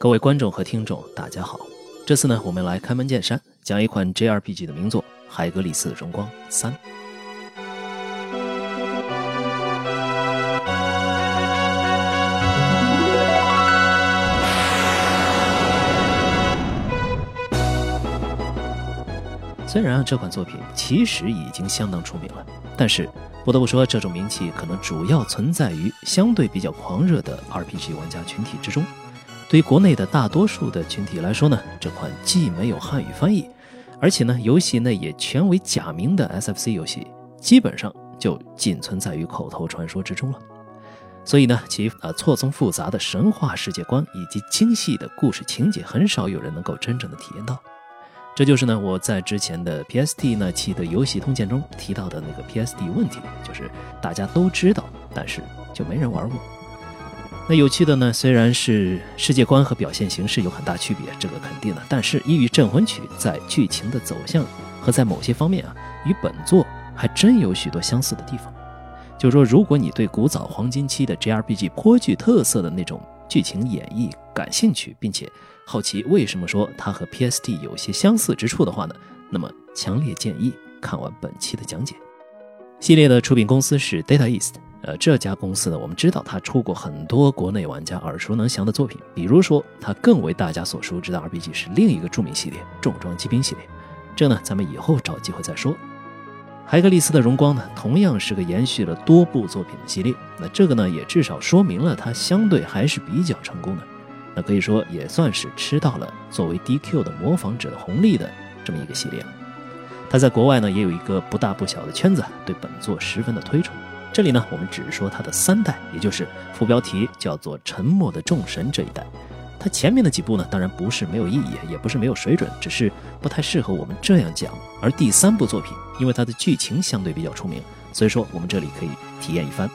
各位观众和听众，大家好。这次呢，我们来开门见山，讲一款 JRPG 的名作《海格力斯荣光三》。虽然啊，这款作品其实已经相当出名了，但是不得不说，这种名气可能主要存在于相对比较狂热的 RPG 玩家群体之中。对于国内的大多数的群体来说呢，这款既没有汉语翻译，而且呢，游戏内也全为假名的 SFC 游戏，基本上就仅存在于口头传说之中了。所以呢，其啊错综复杂的神话世界观以及精细的故事情节，很少有人能够真正的体验到。这就是呢，我在之前的 PST 那期的游戏通鉴中提到的那个 PSD 问题，就是大家都知道，但是就没人玩过。那有趣的呢，虽然是世界观和表现形式有很大区别，这个肯定的。但是《异域镇魂曲》在剧情的走向和在某些方面啊，与本作还真有许多相似的地方。就说如果你对古早黄金期的 JRPG 颇具特色的那种剧情演绎感兴趣，并且好奇为什么说它和 PSD 有些相似之处的话呢，那么强烈建议看完本期的讲解。系列的出品公司是 Data East。呃，这家公司呢，我们知道它出过很多国内玩家耳熟能详的作品，比如说它更为大家所熟知的 RPG 是另一个著名系列——重装机兵系列。这呢，咱们以后找机会再说。海格力斯的荣光呢，同样是个延续了多部作品的系列。那这个呢，也至少说明了它相对还是比较成功的。那可以说也算是吃到了作为 DQ 的模仿者的红利的这么一个系列了。它在国外呢，也有一个不大不小的圈子，对本作十分的推崇。这里呢，我们只说它的三代，也就是副标题叫做《沉默的众神》这一代。它前面的几部呢，当然不是没有意义，也不是没有水准，只是不太适合我们这样讲。而第三部作品，因为它的剧情相对比较出名，所以说我们这里可以体验一番。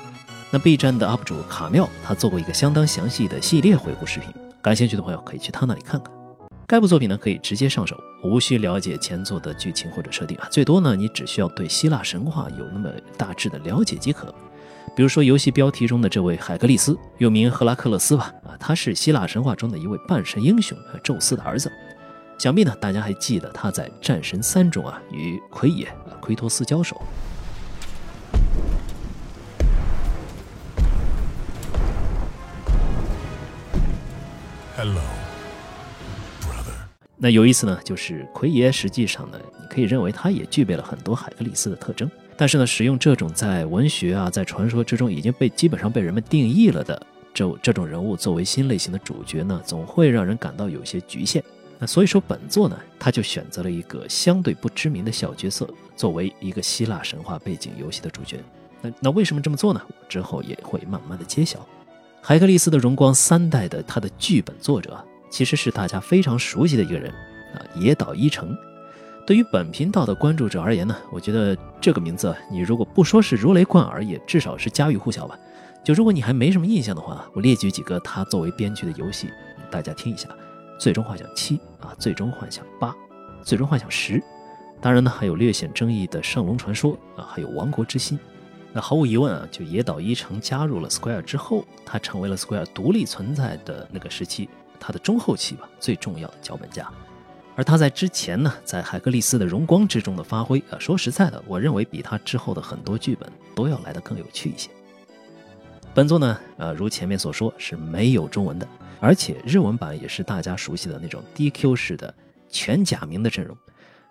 那 B 站的 UP 主卡妙，他做过一个相当详细的系列回顾视频，感兴趣的朋友可以去他那里看看。该部作品呢，可以直接上手，无需了解前作的剧情或者设定啊，最多呢，你只需要对希腊神话有那么大致的了解即可。比如说游戏标题中的这位海格力斯，又名赫拉克勒斯吧，啊，他是希腊神话中的一位半神英雄，宙斯的儿子。想必呢，大家还记得他在《战神三》中啊，与奎爷奎托斯交手。Hello。那有意思呢，就是奎爷实际上呢，你可以认为他也具备了很多海格力斯的特征，但是呢，使用这种在文学啊，在传说之中已经被基本上被人们定义了的这这种人物作为新类型的主角呢，总会让人感到有些局限。那所以说本作呢，他就选择了一个相对不知名的小角色作为一个希腊神话背景游戏的主角。那那为什么这么做呢？之后也会慢慢的揭晓。海格力斯的荣光三代的他的剧本作者。其实是大家非常熟悉的一个人啊，野岛一成。对于本频道的关注者而言呢，我觉得这个名字你如果不说是如雷贯耳，也至少是家喻户晓吧。就如果你还没什么印象的话，我列举几个他作为编剧的游戏，大家听一下：《最终幻想七》啊，《最终幻想八》，《最终幻想十》。当然呢，还有略显争议的《圣龙传说》啊，还有《王国之心》。那毫无疑问啊，就野岛一成加入了 Square 之后，他成为了 Square 独立存在的那个时期。他的中后期吧，最重要的脚本家，而他在之前呢，在海格力斯的荣光之中的发挥啊，说实在的，我认为比他之后的很多剧本都要来得更有趣一些。本作呢，呃，如前面所说是没有中文的，而且日文版也是大家熟悉的那种 DQ 式的全假名的阵容。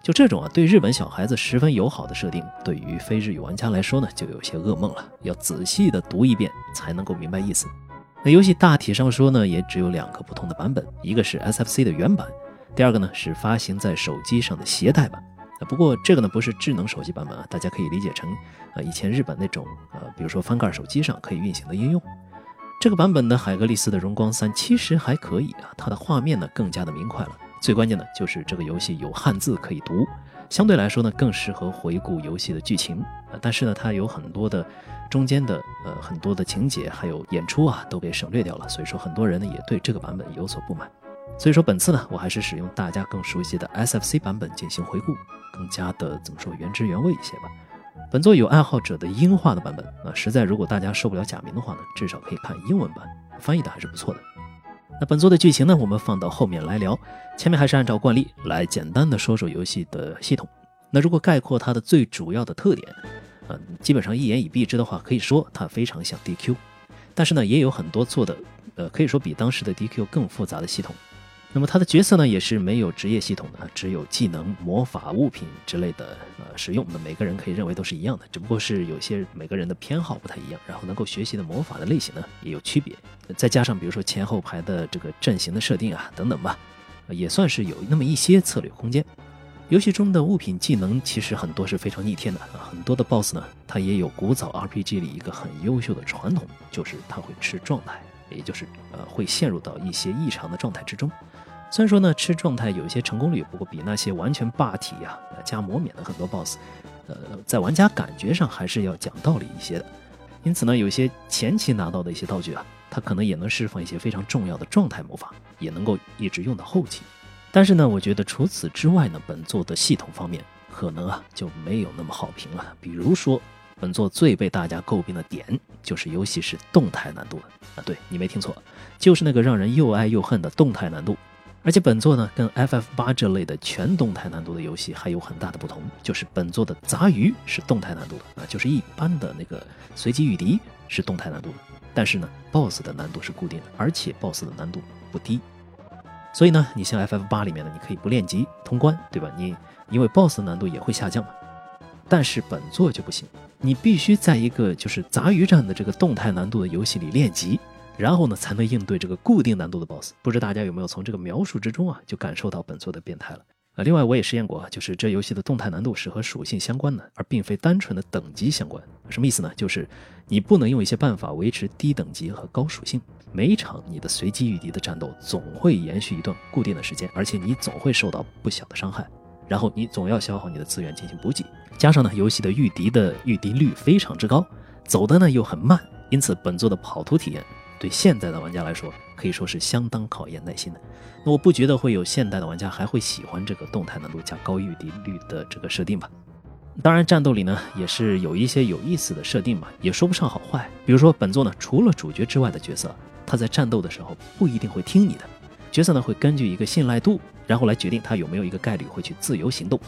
就这种啊，对日本小孩子十分友好的设定，对于非日语玩家来说呢，就有些噩梦了，要仔细的读一遍才能够明白意思。那游戏大体上说呢，也只有两个不同的版本，一个是 SFC 的原版，第二个呢是发行在手机上的携带版。不过这个呢不是智能手机版本啊，大家可以理解成啊以前日本那种呃，比如说翻盖手机上可以运行的应用。这个版本的海格力斯的荣光三其实还可以啊，它的画面呢更加的明快了，最关键的就是这个游戏有汉字可以读。相对来说呢，更适合回顾游戏的剧情，但是呢，它有很多的中间的呃很多的情节还有演出啊，都被省略掉了，所以说很多人呢也对这个版本有所不满。所以说本次呢，我还是使用大家更熟悉的 SFC 版本进行回顾，更加的怎么说原汁原味一些吧。本作有爱好者的英化的版本啊，实在如果大家受不了假名的话呢，至少可以看英文版，翻译的还是不错的。那本作的剧情呢，我们放到后面来聊。前面还是按照惯例来简单的说说游戏的系统。那如果概括它的最主要的特点，嗯，基本上一言以蔽之的话，可以说它非常像 DQ。但是呢，也有很多做的，呃，可以说比当时的 DQ 更复杂的系统。那么它的角色呢，也是没有职业系统的，只有技能、魔法、物品之类的呃使用。那每个人可以认为都是一样的，只不过是有些每个人的偏好不太一样，然后能够学习的魔法的类型呢也有区别。再加上比如说前后排的这个阵型的设定啊等等吧，也算是有那么一些策略空间。游戏中的物品技能其实很多是非常逆天的，很多的 BOSS 呢，它也有古早 RPG 里一个很优秀的传统，就是它会吃状态，也就是呃会陷入到一些异常的状态之中。虽然说呢，吃状态有一些成功率，不过比那些完全霸体呀、加魔免的很多 BOSS，呃，在玩家感觉上还是要讲道理一些的。因此呢，有些前期拿到的一些道具啊，它可能也能释放一些非常重要的状态魔法，也能够一直用到后期。但是呢，我觉得除此之外呢，本作的系统方面可能啊就没有那么好评了。比如说，本作最被大家诟病的点就是游戏是动态难度的啊，对你没听错，就是那个让人又爱又恨的动态难度。而且本作呢，跟 FF 八这类的全动态难度的游戏还有很大的不同，就是本作的杂鱼是动态难度的啊，就是一般的那个随机御敌是动态难度的，但是呢，BOSS 的难度是固定的，而且 BOSS 的难度不低。所以呢，你像 FF 八里面呢，你可以不练级通关，对吧？你因为 BOSS 难度也会下降嘛。但是本作就不行，你必须在一个就是杂鱼战的这个动态难度的游戏里练级。然后呢，才能应对这个固定难度的 BOSS。不知大家有没有从这个描述之中啊，就感受到本作的变态了啊？另外，我也实验过，就是这游戏的动态难度是和属性相关的，而并非单纯的等级相关。什么意思呢？就是你不能用一些办法维持低等级和高属性。每一场你的随机御敌的战斗总会延续一段固定的时间，而且你总会受到不小的伤害。然后你总要消耗你的资源进行补给。加上呢，游戏的御敌的御敌率非常之高，走的呢又很慢，因此本作的跑图体验。对现在的玩家来说，可以说是相当考验耐心的。那我不觉得会有现代的玩家还会喜欢这个动态难度加高御敌率的这个设定吧？当然，战斗里呢也是有一些有意思的设定嘛，也说不上好坏。比如说本作呢，除了主角之外的角色，他在战斗的时候不一定会听你的。角色呢会根据一个信赖度，然后来决定他有没有一个概率会去自由行动。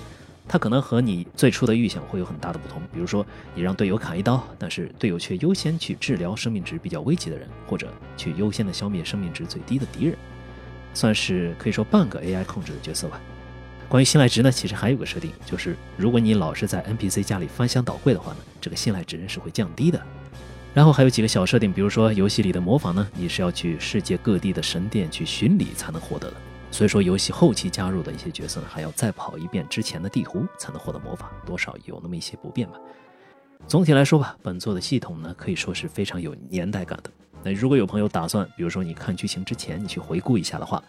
它可能和你最初的预想会有很大的不同，比如说你让队友砍一刀，但是队友却优先去治疗生命值比较危急的人，或者去优先的消灭生命值最低的敌人，算是可以说半个 AI 控制的角色吧。关于信赖值呢，其实还有个设定，就是如果你老是在 NPC 家里翻箱倒柜的话呢，这个信赖值是会降低的。然后还有几个小设定，比如说游戏里的魔法呢，你是要去世界各地的神殿去巡礼才能获得的。所以说，游戏后期加入的一些角色呢，还要再跑一遍之前的地图才能获得魔法，多少有那么一些不便吧。总体来说吧，本作的系统呢，可以说是非常有年代感的。那如果有朋友打算，比如说你看剧情之前你去回顾一下的话，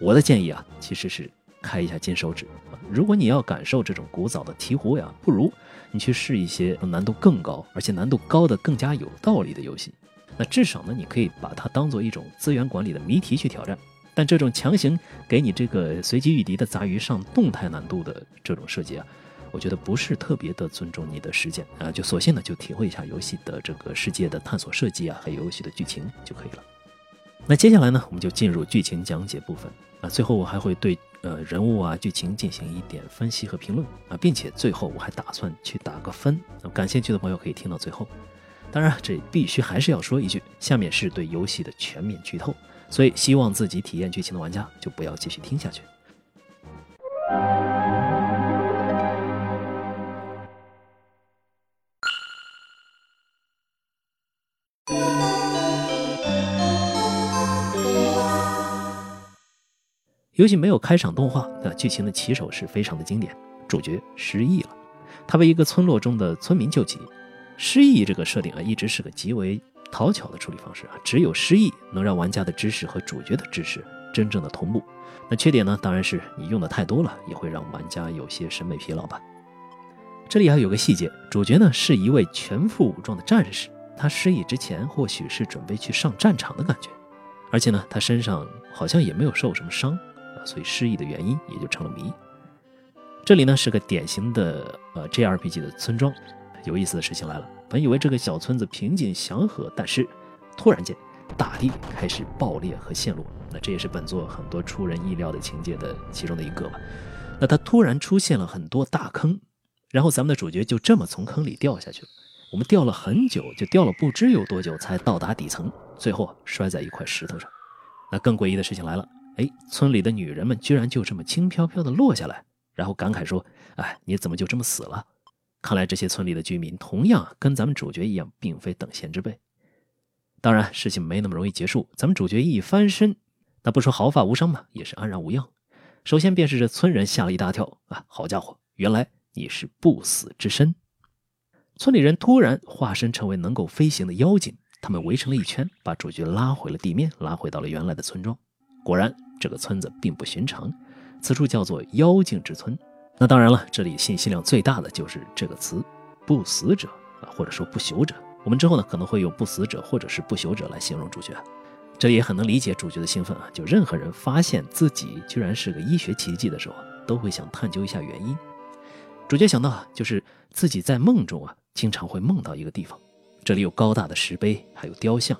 我的建议啊，其实是开一下金手指。如果你要感受这种古早的醍醐呀，不如你去试一些难度更高，而且难度高的更加有道理的游戏。那至少呢，你可以把它当做一种资源管理的谜题去挑战。但这种强行给你这个随机御敌的杂鱼上动态难度的这种设计啊，我觉得不是特别的尊重你的时间啊，就索性呢就体会一下游戏的这个世界的探索设计啊，还有游戏的剧情就可以了。那接下来呢，我们就进入剧情讲解部分啊，最后我还会对呃人物啊剧情进行一点分析和评论啊，并且最后我还打算去打个分啊，感兴趣的朋友可以听到最后。当然，这必须还是要说一句，下面是对游戏的全面剧透。所以，希望自己体验剧情的玩家就不要继续听下去。游戏没有开场动画，那剧情的起手是非常的经典。主角失忆了，他被一个村落中的村民救起。失忆这个设定啊，一直是个极为。讨巧的处理方式啊，只有失忆能让玩家的知识和主角的知识真正的同步。那缺点呢，当然是你用的太多了，也会让玩家有些审美疲劳吧。这里还有个细节，主角呢是一位全副武装的战士，他失忆之前或许是准备去上战场的感觉，而且呢，他身上好像也没有受什么伤啊，所以失忆的原因也就成了谜。这里呢是个典型的呃 JRPG 的村庄，有意思的事情来了。本以为这个小村子平静祥和，但是突然间，大地开始爆裂和陷落。那这也是本作很多出人意料的情节的其中的一个吧。那它突然出现了很多大坑，然后咱们的主角就这么从坑里掉下去了。我们掉了很久，就掉了不知有多久才到达底层，最后摔在一块石头上。那更诡异的事情来了，哎，村里的女人们居然就这么轻飘飘的落下来，然后感慨说：“哎，你怎么就这么死了？”看来这些村里的居民同样跟咱们主角一样，并非等闲之辈。当然，事情没那么容易结束。咱们主角一翻身，那不说毫发无伤嘛，也是安然无恙。首先便是这村人吓了一大跳啊！好家伙，原来你是不死之身！村里人突然化身成为能够飞行的妖精，他们围成了一圈，把主角拉回了地面，拉回到了原来的村庄。果然，这个村子并不寻常，此处叫做妖精之村。那当然了，这里信息量最大的就是这个词“不死者”啊，或者说“不朽者”。我们之后呢可能会用“不死者”或者是“不朽者”来形容主角。这也很能理解主角的兴奋啊！就任何人发现自己居然是个医学奇迹的时候，都会想探究一下原因。主角想到啊，就是自己在梦中啊，经常会梦到一个地方，这里有高大的石碑，还有雕像。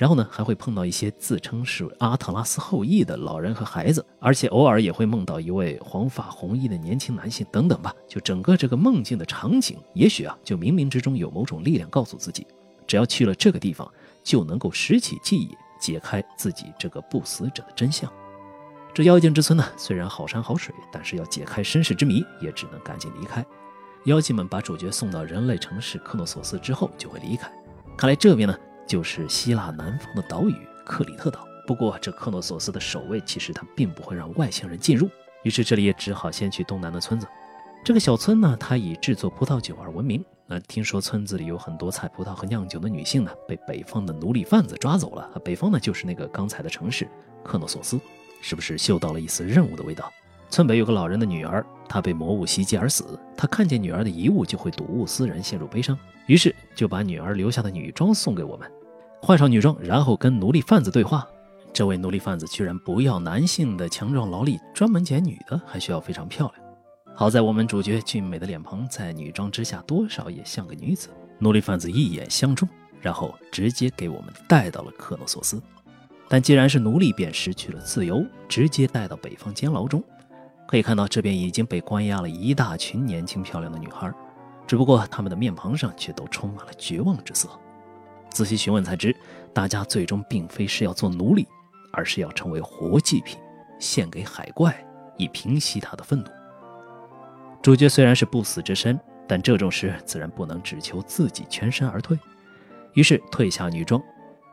然后呢，还会碰到一些自称是阿特拉斯后裔的老人和孩子，而且偶尔也会梦到一位黄发红衣的年轻男性等等吧。就整个这个梦境的场景，也许啊，就冥冥之中有某种力量告诉自己，只要去了这个地方，就能够拾起记忆，解开自己这个不死者的真相。这妖精之村呢，虽然好山好水，但是要解开身世之谜，也只能赶紧离开。妖精们把主角送到人类城市克诺索斯之后，就会离开。看来这边呢。就是希腊南方的岛屿克里特岛。不过，这克诺索斯的守卫其实他并不会让外星人进入，于是这里也只好先去东南的村子。这个小村呢，它以制作葡萄酒而闻名。那听说村子里有很多采葡萄和酿酒的女性呢，被北方的奴隶贩子抓走了。北方呢，就是那个刚才的城市克诺索斯，是不是嗅到了一丝任务的味道？村北有个老人的女儿，她被魔物袭击而死。他看见女儿的遗物就会睹物思人，陷入悲伤，于是就把女儿留下的女装送给我们。换上女装，然后跟奴隶贩子对话。这位奴隶贩子居然不要男性的强壮劳力，专门捡女的，还需要非常漂亮。好在我们主角俊美的脸庞在女装之下多少也像个女子。奴隶贩子一眼相中，然后直接给我们带到了克诺索斯。但既然是奴隶，便失去了自由，直接带到北方监牢中。可以看到，这边已经被关押了一大群年轻漂亮的女孩，只不过她们的面庞上却都充满了绝望之色。仔细询问才知，大家最终并非是要做奴隶，而是要成为活祭品，献给海怪，以平息他的愤怒。主角虽然是不死之身，但这种事自然不能只求自己全身而退，于是退下女装。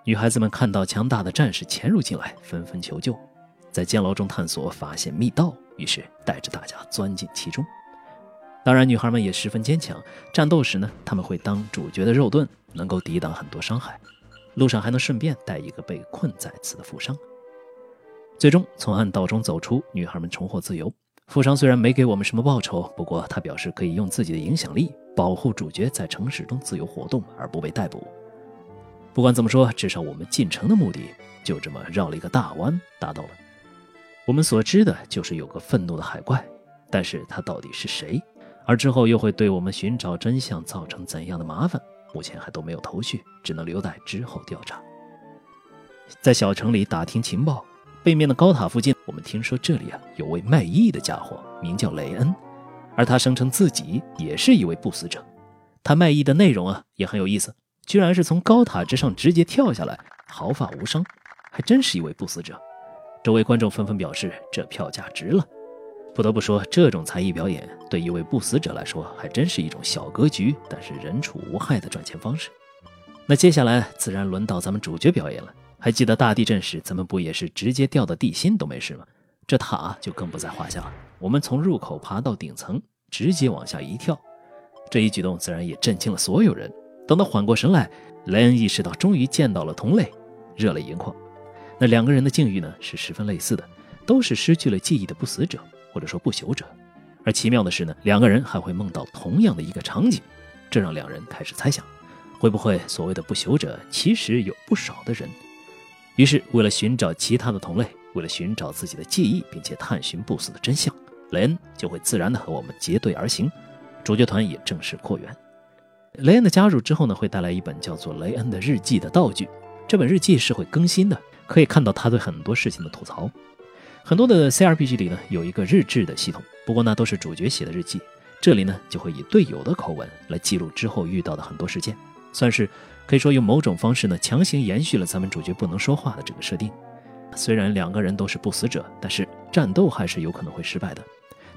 女孩子们看到强大的战士潜入进来，纷纷求救，在监牢中探索，发现密道，于是带着大家钻进其中。当然，女孩们也十分坚强。战斗时呢，他们会当主角的肉盾，能够抵挡很多伤害。路上还能顺便带一个被困在此的富商。最终从暗道中走出，女孩们重获自由。富商虽然没给我们什么报酬，不过他表示可以用自己的影响力保护主角在城市中自由活动而不被逮捕。不管怎么说，至少我们进城的目的就这么绕了一个大弯达到了。我们所知的就是有个愤怒的海怪，但是他到底是谁？而之后又会对我们寻找真相造成怎样的麻烦？目前还都没有头绪，只能留待之后调查。在小城里打听情报，背面的高塔附近，我们听说这里啊有位卖艺的家伙，名叫雷恩，而他声称自己也是一位不死者。他卖艺的内容啊也很有意思，居然是从高塔之上直接跳下来，毫发无伤，还真是一位不死者。周围观众纷纷表示，这票价值了。不得不说，这种才艺表演对一位不死者来说，还真是一种小格局，但是人畜无害的赚钱方式。那接下来自然轮到咱们主角表演了。还记得大地震时，咱们不也是直接掉到地心都没事吗？这塔就更不在话下了。我们从入口爬到顶层，直接往下一跳，这一举动自然也震惊了所有人。等到缓过神来，莱恩意识到终于见到了同类，热泪盈眶。那两个人的境遇呢，是十分类似的，都是失去了记忆的不死者。或者说不朽者，而奇妙的是呢，两个人还会梦到同样的一个场景，这让两人开始猜想，会不会所谓的不朽者其实有不少的人？于是，为了寻找其他的同类，为了寻找自己的记忆，并且探寻不死的真相，雷恩就会自然的和我们结队而行，主角团也正式扩员。雷恩的加入之后呢，会带来一本叫做《雷恩的日记》的道具，这本日记是会更新的，可以看到他对很多事情的吐槽。很多的 CRPG 里呢有一个日志的系统，不过呢都是主角写的日记，这里呢就会以队友的口吻来记录之后遇到的很多事件，算是可以说用某种方式呢强行延续了咱们主角不能说话的这个设定。虽然两个人都是不死者，但是战斗还是有可能会失败的。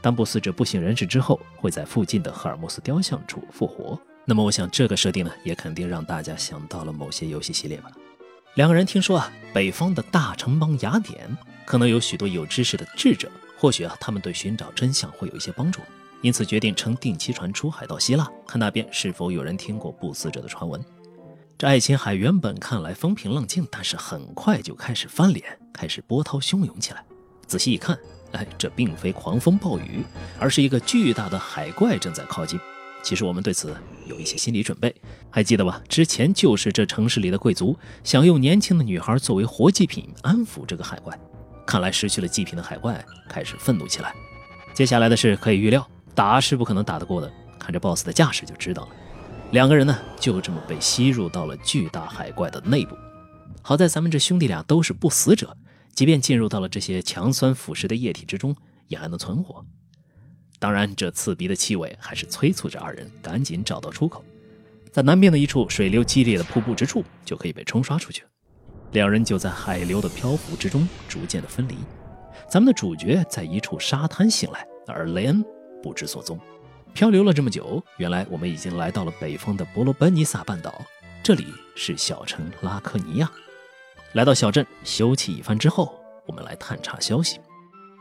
当不死者不省人事之后，会在附近的赫尔墨斯雕像处复活。那么，我想这个设定呢，也肯定让大家想到了某些游戏系列吧。两个人听说啊，北方的大城邦雅典可能有许多有知识的智者，或许啊，他们对寻找真相会有一些帮助，因此决定乘定期船出海到希腊，看那边是否有人听过不死者的传闻。这爱琴海原本看来风平浪静，但是很快就开始翻脸，开始波涛汹涌起来。仔细一看，哎，这并非狂风暴雨，而是一个巨大的海怪正在靠近。其实我们对此有一些心理准备，还记得吧？之前就是这城市里的贵族想用年轻的女孩作为活祭品安抚这个海怪。看来失去了祭品的海怪开始愤怒起来。接下来的事可以预料，打是不可能打得过的，看这 BOSS 的架势就知道了。两个人呢，就这么被吸入到了巨大海怪的内部。好在咱们这兄弟俩都是不死者，即便进入到了这些强酸腐蚀的液体之中，也还能存活。当然，这刺鼻的气味还是催促着二人赶紧找到出口。在南边的一处水流激烈的瀑布之处，就可以被冲刷出去。两人就在海流的漂浮之中逐渐的分离。咱们的主角在一处沙滩醒来，而雷恩不知所踪。漂流了这么久，原来我们已经来到了北方的伯罗奔尼撒半岛，这里是小城拉科尼亚。来到小镇休憩一番之后，我们来探查消息。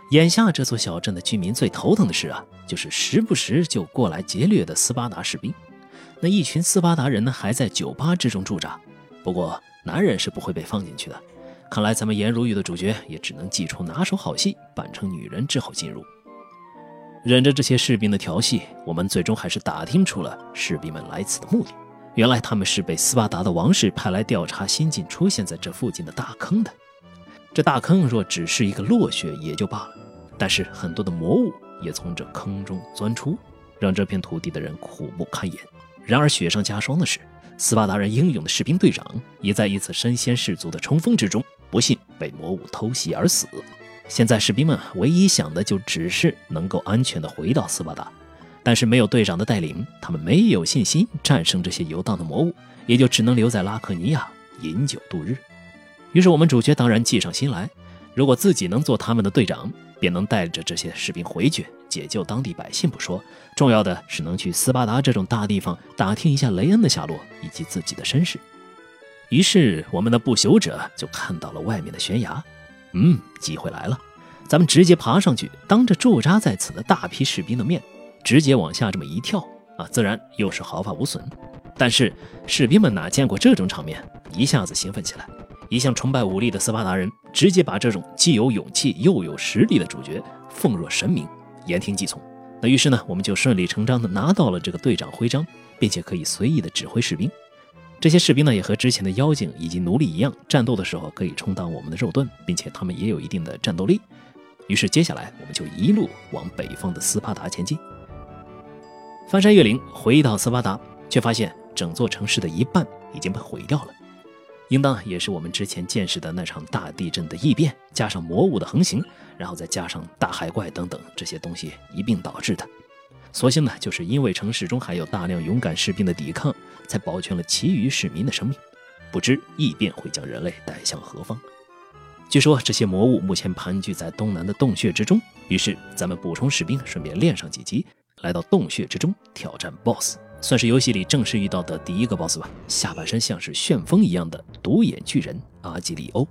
眼下这座小镇的居民最头疼的事啊，就是时不时就过来劫掠的斯巴达士兵。那一群斯巴达人呢，还在酒吧之中驻扎。不过男人是不会被放进去的。看来咱们颜如玉的主角也只能祭出拿手好戏，扮成女人之后进入。忍着这些士兵的调戏，我们最终还是打听出了士兵们来此的目的。原来他们是被斯巴达的王室派来调查新近出现在这附近的大坑的。这大坑若只是一个落穴也就罢了，但是很多的魔物也从这坑中钻出，让这片土地的人苦不堪言。然而雪上加霜的是，斯巴达人英勇的士兵队长也在一次身先士卒的冲锋之中，不幸被魔物偷袭而死。现在士兵们唯一想的就只是能够安全的回到斯巴达，但是没有队长的带领，他们没有信心战胜这些游荡的魔物，也就只能留在拉克尼亚饮酒度日。于是我们主角当然计上心来，如果自己能做他们的队长，便能带着这些士兵回去解救当地百姓不说，重要的是能去斯巴达这种大地方打听一下雷恩的下落以及自己的身世。于是我们的不朽者就看到了外面的悬崖。嗯，机会来了，咱们直接爬上去，当着驻扎在此的大批士兵的面，直接往下这么一跳啊，自然又是毫发无损。但是士兵们哪见过这种场面，一下子兴奋起来。一向崇拜武力的斯巴达人，直接把这种既有勇气又有实力的主角奉若神明，言听计从。那于是呢，我们就顺理成章的拿到了这个队长徽章，并且可以随意的指挥士兵。这些士兵呢，也和之前的妖精以及奴隶一样，战斗的时候可以充当我们的肉盾，并且他们也有一定的战斗力。于是接下来我们就一路往北方的斯巴达前进。翻山越岭回到斯巴达，却发现整座城市的一半已经被毁掉了，应当也是我们之前见识的那场大地震的异变，加上魔物的横行，然后再加上大海怪等等这些东西一并导致的。所幸呢，就是因为城市中还有大量勇敢士兵的抵抗，才保全了其余市民的生命。不知异变会将人类带向何方？据说这些魔物目前盘踞在东南的洞穴之中。于是咱们补充士兵，顺便练上几级，来到洞穴之中挑战 BOSS，算是游戏里正式遇到的第一个 BOSS 吧。下半身像是旋风一样的独眼巨人阿基里欧。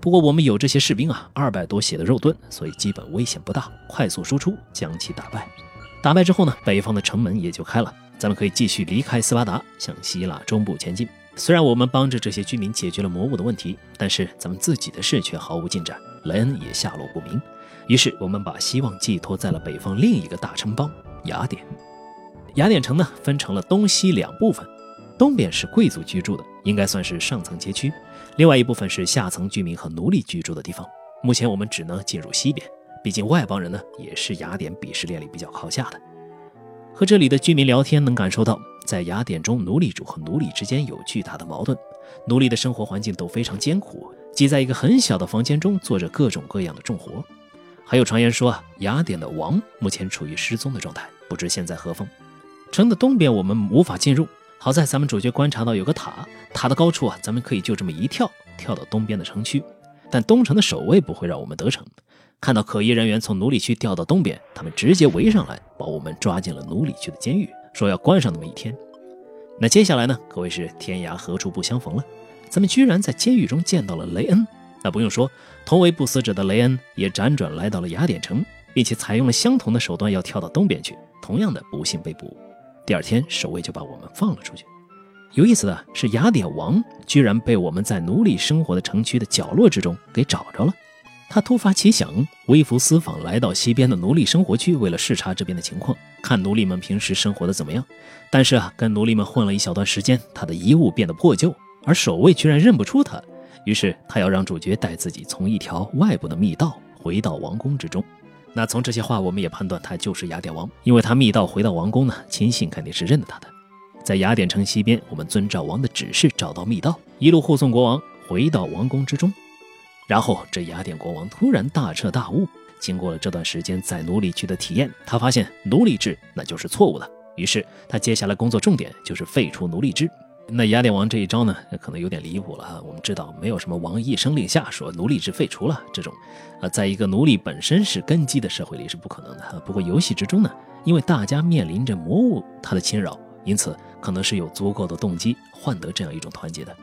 不过我们有这些士兵啊，二百多血的肉盾，所以基本危险不大，快速输出将其打败。打败之后呢，北方的城门也就开了，咱们可以继续离开斯巴达，向希腊中部前进。虽然我们帮着这些居民解决了魔物的问题，但是咱们自己的事却毫无进展，雷恩也下落不明。于是我们把希望寄托在了北方另一个大城邦雅典。雅典城呢，分成了东西两部分，东边是贵族居住的，应该算是上层街区；另外一部分是下层居民和奴隶居住的地方。目前我们只能进入西边。毕竟外邦人呢，也是雅典鄙视链里比较靠下的。和这里的居民聊天，能感受到在雅典中，奴隶主和奴隶之间有巨大的矛盾。奴隶的生活环境都非常艰苦，挤在一个很小的房间中做着各种各样的重活。还有传言说，雅典的王目前处于失踪的状态，不知现在何方。城的东边我们无法进入，好在咱们主角观察到有个塔，塔的高处啊，咱们可以就这么一跳，跳到东边的城区。但东城的守卫不会让我们得逞，看到可疑人员从奴隶区调到东边，他们直接围上来，把我们抓进了奴隶区的监狱，说要关上那么一天。那接下来呢，可谓是天涯何处不相逢了，咱们居然在监狱中见到了雷恩。那不用说，同为不死者的雷恩也辗转来到了雅典城，并且采用了相同的手段，要跳到东边去。同样的，不幸被捕。第二天，守卫就把我们放了出去。有意思的是，雅典王居然被我们在奴隶生活的城区的角落之中给找着了。他突发奇想，微服私访来到西边的奴隶生活区，为了视察这边的情况，看奴隶们平时生活的怎么样。但是啊，跟奴隶们混了一小段时间，他的衣物变得破旧，而守卫居然认不出他。于是他要让主角带自己从一条外部的密道回到王宫之中。那从这些话，我们也判断他就是雅典王，因为他密道回到王宫呢，亲信肯定是认得他的。在雅典城西边，我们遵照王的指示找到密道，一路护送国王回到王宫之中。然后这雅典国王突然大彻大悟，经过了这段时间在奴隶区的体验，他发现奴隶制那就是错误的。于是他接下来工作重点就是废除奴隶制。那雅典王这一招呢，可能有点离谱了啊。我们知道，没有什么王一声令下说奴隶制废除了这种，啊，在一个奴隶本身是根基的社会里是不可能的。不过游戏之中呢，因为大家面临着魔物它的侵扰，因此可能是有足够的动机换得这样一种团结的。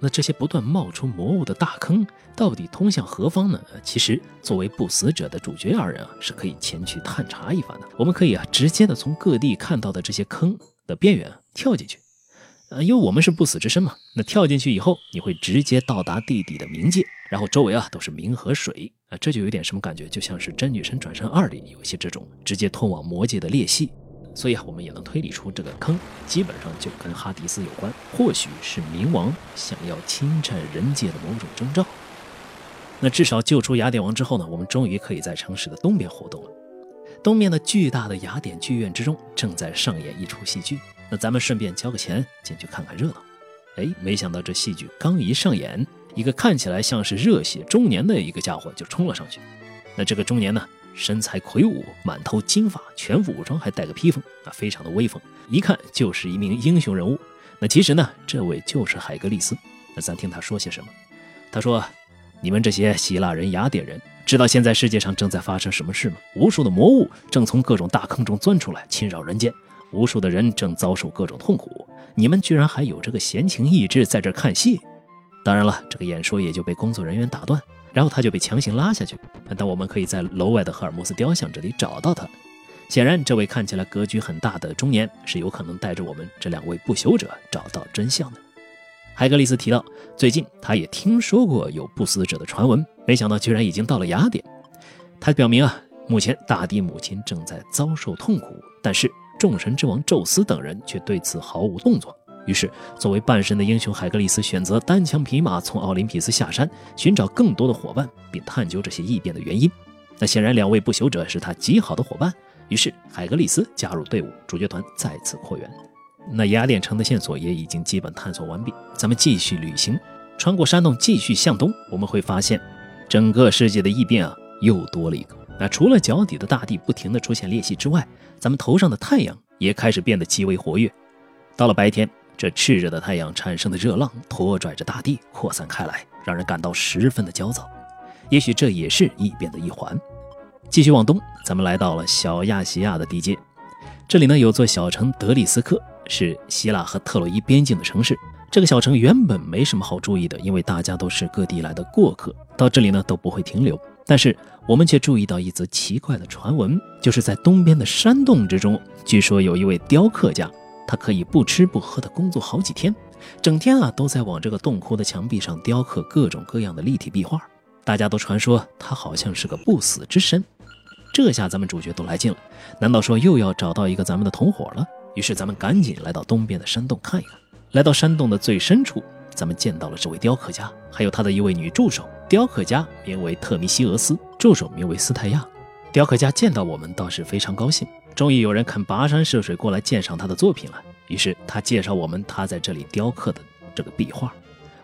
那这些不断冒出魔物的大坑，到底通向何方呢？其实作为不死者的主角二人啊，是可以前去探查一番的。我们可以啊，直接的从各地看到的这些坑的边缘跳进去。呃，因为我们是不死之身嘛，那跳进去以后，你会直接到达地底的冥界，然后周围啊都是冥和水啊，这就有点什么感觉，就像是《真女神转生二》里有一些这种直接通往魔界的裂隙，所以啊，我们也能推理出这个坑基本上就跟哈迪斯有关，或许是冥王想要侵占人界的某种征兆。那至少救出雅典王之后呢，我们终于可以在城市的东边活动了。东面的巨大的雅典剧院之中正在上演一出戏剧。那咱们顺便交个钱进去看看热闹，哎，没想到这戏剧刚一上演，一个看起来像是热血中年的一个家伙就冲了上去。那这个中年呢，身材魁梧，满头金发，全副武装，还带个披风，啊，非常的威风，一看就是一名英雄人物。那其实呢，这位就是海格力斯。那咱听他说些什么？他说：“你们这些希腊人、雅典人，知道现在世界上正在发生什么事吗？无数的魔物正从各种大坑中钻出来，侵扰人间。”无数的人正遭受各种痛苦，你们居然还有这个闲情逸致在这看戏？当然了，这个演说也就被工作人员打断，然后他就被强行拉下去。但我们可以在楼外的赫尔墨斯雕像这里找到他。显然，这位看起来格局很大的中年是有可能带着我们这两位不朽者找到真相的。海格力斯提到，最近他也听说过有不死者的传闻，没想到居然已经到了雅典。他表明啊，目前大地母亲正在遭受痛苦，但是。众神之王宙斯等人却对此毫无动作。于是，作为半神的英雄海格力斯选择单枪匹马从奥林匹斯下山，寻找更多的伙伴，并探究这些异变的原因。那显然，两位不朽者是他极好的伙伴。于是，海格力斯加入队伍，主角团再次扩员。那雅典城的线索也已经基本探索完毕，咱们继续旅行，穿过山洞，继续向东，我们会发现，整个世界的异变啊，又多了一个。那除了脚底的大地不停地出现裂隙之外，咱们头上的太阳也开始变得极为活跃。到了白天，这炽热的太阳产生的热浪拖拽着大地扩散开来，让人感到十分的焦躁。也许这也是异变的一环。继续往东，咱们来到了小亚细亚的地界。这里呢有座小城德里斯克，是希腊和特洛伊边境的城市。这个小城原本没什么好注意的，因为大家都是各地来的过客，到这里呢都不会停留。但是我们却注意到一则奇怪的传闻，就是在东边的山洞之中，据说有一位雕刻家，他可以不吃不喝的工作好几天，整天啊都在往这个洞窟的墙壁上雕刻各种各样的立体壁画。大家都传说他好像是个不死之身。这下咱们主角都来劲了，难道说又要找到一个咱们的同伙了？于是咱们赶紧来到东边的山洞看一看。来到山洞的最深处。咱们见到了这位雕刻家，还有他的一位女助手。雕刻家名为特米西俄斯，助手名为斯泰亚。雕刻家见到我们倒是非常高兴，终于有人肯跋山涉水过来鉴赏他的作品了。于是他介绍我们他在这里雕刻的这个壁画。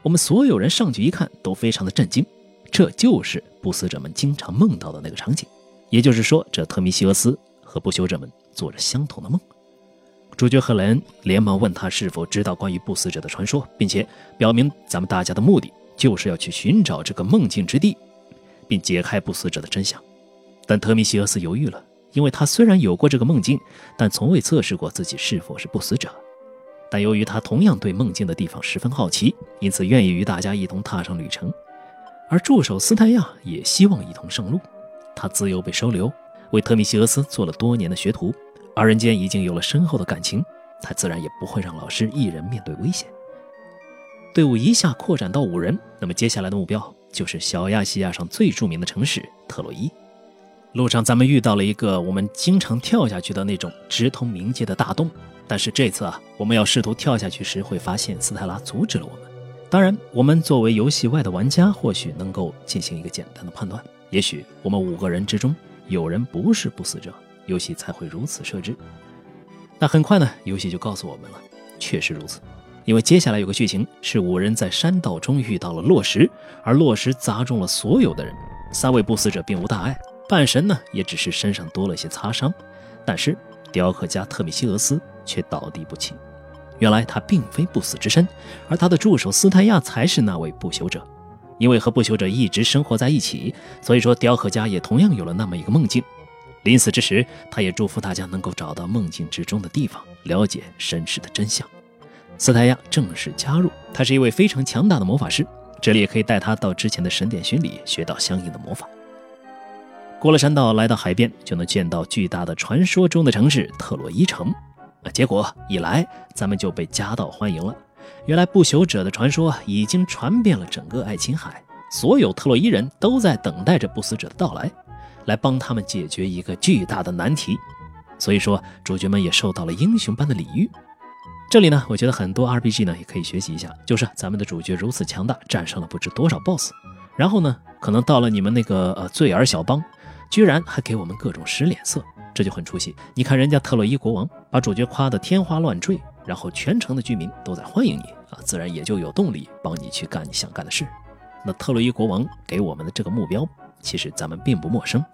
我们所有人上去一看，都非常的震惊。这就是不死者们经常梦到的那个场景，也就是说，这特米西俄斯和不朽者们做着相同的梦。主角赫莱恩连忙问他是否知道关于不死者的传说，并且表明咱们大家的目的就是要去寻找这个梦境之地，并解开不死者的真相。但特米西俄斯犹豫了，因为他虽然有过这个梦境，但从未测试过自己是否是不死者。但由于他同样对梦境的地方十分好奇，因此愿意与大家一同踏上旅程。而助手斯泰亚也希望一同上路，他自幼被收留，为特米西俄斯做了多年的学徒，二人间已经有了深厚的感情，他自然也不会让老师一人面对危险。队伍一下扩展到五人，那么接下来的目标就是小亚细亚上最著名的城市特洛伊。路上咱们遇到了一个我们经常跳下去的那种直通冥界的大洞，但是这次啊，我们要试图跳下去时，会发现斯泰拉阻止了我们。当然，我们作为游戏外的玩家，或许能够进行一个简单的判断。也许我们五个人之中有人不是不死者，游戏才会如此设置。那很快呢，游戏就告诉我们了，确实如此。因为接下来有个剧情是五人在山道中遇到了落石，而落石砸中了所有的人。三位不死者并无大碍，半神呢也只是身上多了些擦伤，但是雕刻家特米西俄斯却倒地不起。原来他并非不死之身，而他的助手斯泰亚才是那位不朽者。因为和不朽者一直生活在一起，所以说雕刻家也同样有了那么一个梦境。临死之时，他也祝福大家能够找到梦境之中的地方，了解身世的真相。斯泰亚正式加入，他是一位非常强大的魔法师，这里也可以带他到之前的神殿巡礼，学到相应的魔法。过了山道，来到海边，就能见到巨大的传说中的城市特洛伊城。结果一来，咱们就被夹道欢迎了。原来不朽者的传说已经传遍了整个爱琴海，所有特洛伊人都在等待着不死者的到来，来帮他们解决一个巨大的难题。所以说，主角们也受到了英雄般的礼遇。这里呢，我觉得很多 RPG 呢也可以学习一下，就是咱们的主角如此强大，战胜了不知多少 BOSS，然后呢，可能到了你们那个呃罪儿小邦，居然还给我们各种使脸色。这就很出戏。你看人家特洛伊国王把主角夸得天花乱坠，然后全城的居民都在欢迎你啊，自然也就有动力帮你去干你想干的事。那特洛伊国王给我们的这个目标，其实咱们并不陌生。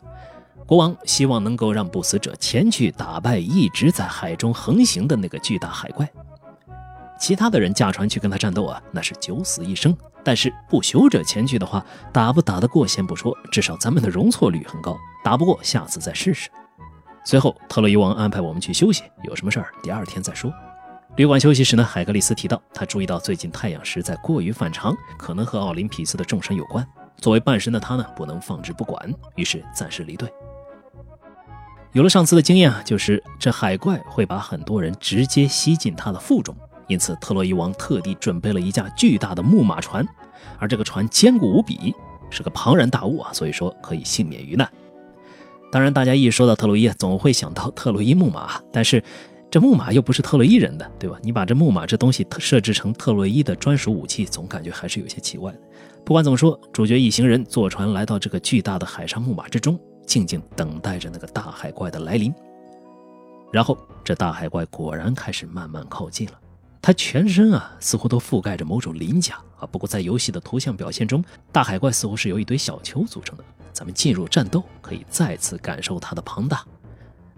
国王希望能够让不死者前去打败一直在海中横行的那个巨大海怪。其他的人驾船去跟他战斗啊，那是九死一生。但是不朽者前去的话，打不打得过先不说，至少咱们的容错率很高。打不过，下次再试试。随后，特洛伊王安排我们去休息，有什么事儿第二天再说。旅馆休息时呢，海格力斯提到他注意到最近太阳实在过于反常，可能和奥林匹斯的众神有关。作为半神的他呢，不能放置不管，于是暂时离队。有了上次的经验啊，就是这海怪会把很多人直接吸进他的腹中，因此特洛伊王特地准备了一架巨大的木马船，而这个船坚固无比，是个庞然大物啊，所以说可以幸免于难。当然，大家一说到特洛伊，总会想到特洛伊木马。但是，这木马又不是特洛伊人的，对吧？你把这木马这东西设置成特洛伊的专属武器，总感觉还是有些奇怪。不管怎么说，主角一行人坐船来到这个巨大的海上木马之中，静静等待着那个大海怪的来临。然后，这大海怪果然开始慢慢靠近了。它全身啊，似乎都覆盖着某种鳞甲啊。不过，在游戏的图像表现中，大海怪似乎是由一堆小球组成的。咱们进入战斗，可以再次感受它的庞大。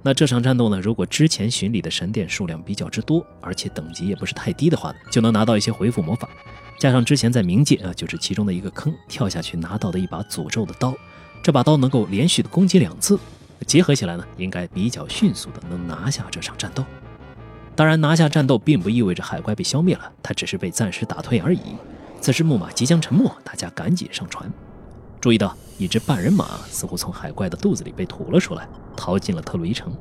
那这场战斗呢？如果之前巡礼的神殿数量比较之多，而且等级也不是太低的话呢，就能拿到一些回复魔法。加上之前在冥界啊，就是其中的一个坑，跳下去拿到的一把诅咒的刀，这把刀能够连续的攻击两次，结合起来呢，应该比较迅速的能拿下这场战斗。当然，拿下战斗并不意味着海怪被消灭了，它只是被暂时打退而已。此时木马即将沉没，大家赶紧上船。注意到，一只半人马似乎从海怪的肚子里被吐了出来，逃进了特洛伊城。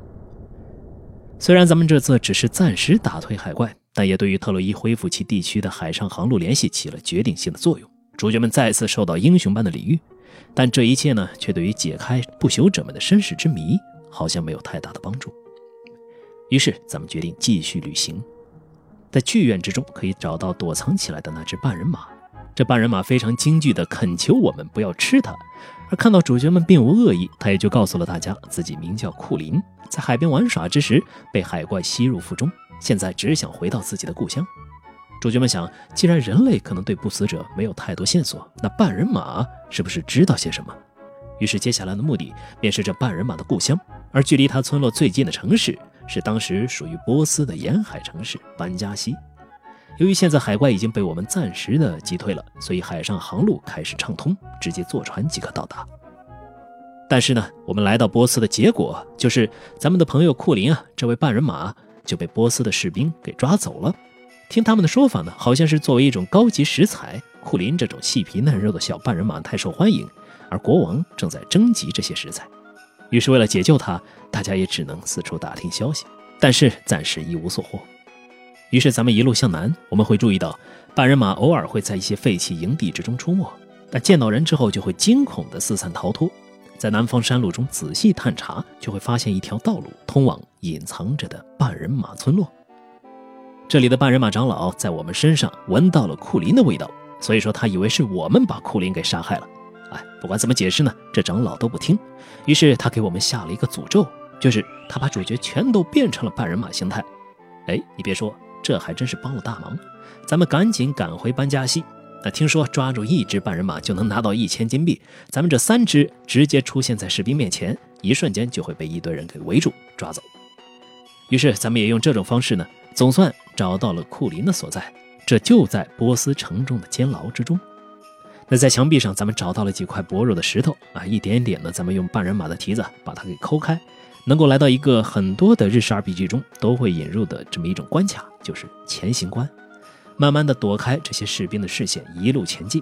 虽然咱们这次只是暂时打退海怪，但也对于特洛伊恢复其地区的海上航路联系起了决定性的作用。主角们再次受到英雄般的礼遇，但这一切呢，却对于解开不朽者们的身世之谜，好像没有太大的帮助。于是，咱们决定继续旅行，在剧院之中可以找到躲藏起来的那只半人马。这半人马非常惊惧地恳求我们不要吃它，而看到主角们并无恶意，他也就告诉了大家自己名叫库林，在海边玩耍之时被海怪吸入腹中，现在只想回到自己的故乡。主角们想，既然人类可能对不死者没有太多线索，那半人马是不是知道些什么？于是接下来的目的便是这半人马的故乡，而距离他村落最近的城市是当时属于波斯的沿海城市班加西。由于现在海怪已经被我们暂时的击退了，所以海上航路开始畅通，直接坐船即可到达。但是呢，我们来到波斯的结果就是，咱们的朋友库林啊，这位半人马就被波斯的士兵给抓走了。听他们的说法呢，好像是作为一种高级食材，库林这种细皮嫩肉的小半人马太受欢迎，而国王正在征集这些食材。于是为了解救他，大家也只能四处打听消息，但是暂时一无所获。于是咱们一路向南，我们会注意到半人马偶尔会在一些废弃营地之中出没，但见到人之后就会惊恐地四散逃脱。在南方山路中仔细探查，就会发现一条道路通往隐藏着的半人马村落。这里的半人马长老在我们身上闻到了库林的味道，所以说他以为是我们把库林给杀害了。哎，不管怎么解释呢，这长老都不听。于是他给我们下了一个诅咒，就是他把主角全都变成了半人马形态。哎，你别说，这还真是帮了大忙。咱们赶紧赶回班加西。那听说抓住一只半人马就能拿到一千金币，咱们这三只直接出现在士兵面前，一瞬间就会被一堆人给围住抓走。于是咱们也用这种方式呢，总算找到了库林的所在，这就在波斯城中的监牢之中。那在墙壁上，咱们找到了几块薄弱的石头啊，一点点的，咱们用半人马的蹄子把它给抠开，能够来到一个很多的日式 RPG 中都会引入的这么一种关卡，就是前行关。慢慢的躲开这些士兵的视线，一路前进。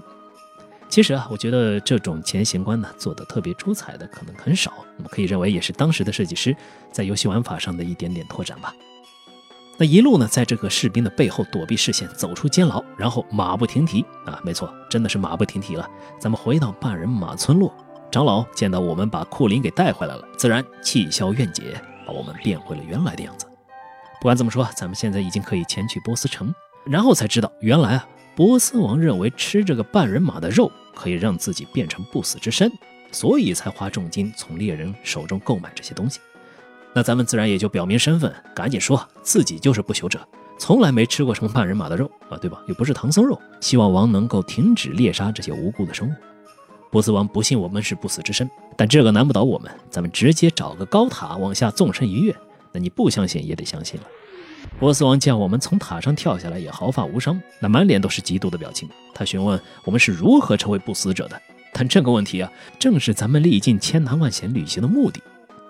其实啊，我觉得这种前行关呢做的特别出彩的可能很少，我们可以认为也是当时的设计师在游戏玩法上的一点点拓展吧。那一路呢，在这个士兵的背后躲避视线，走出监牢，然后马不停蹄啊，没错，真的是马不停蹄了。咱们回到半人马村落，长老见到我们把库林给带回来了，自然气消怨解，把我们变回了原来的样子。不管怎么说，咱们现在已经可以前去波斯城。然后才知道，原来啊，波斯王认为吃这个半人马的肉可以让自己变成不死之身，所以才花重金从猎人手中购买这些东西。那咱们自然也就表明身份，赶紧说自己就是不朽者，从来没吃过什么半人马的肉啊，对吧？又不是唐僧肉，希望王能够停止猎杀这些无辜的生物。波斯王不信我们是不死之身，但这个难不倒我们，咱们直接找个高塔往下纵身一跃，那你不相信也得相信了。波斯王见我们从塔上跳下来也毫发无伤，那满脸都是嫉妒的表情。他询问我们是如何成为不死者的，但这个问题啊，正是咱们历尽千难万险旅行的目的。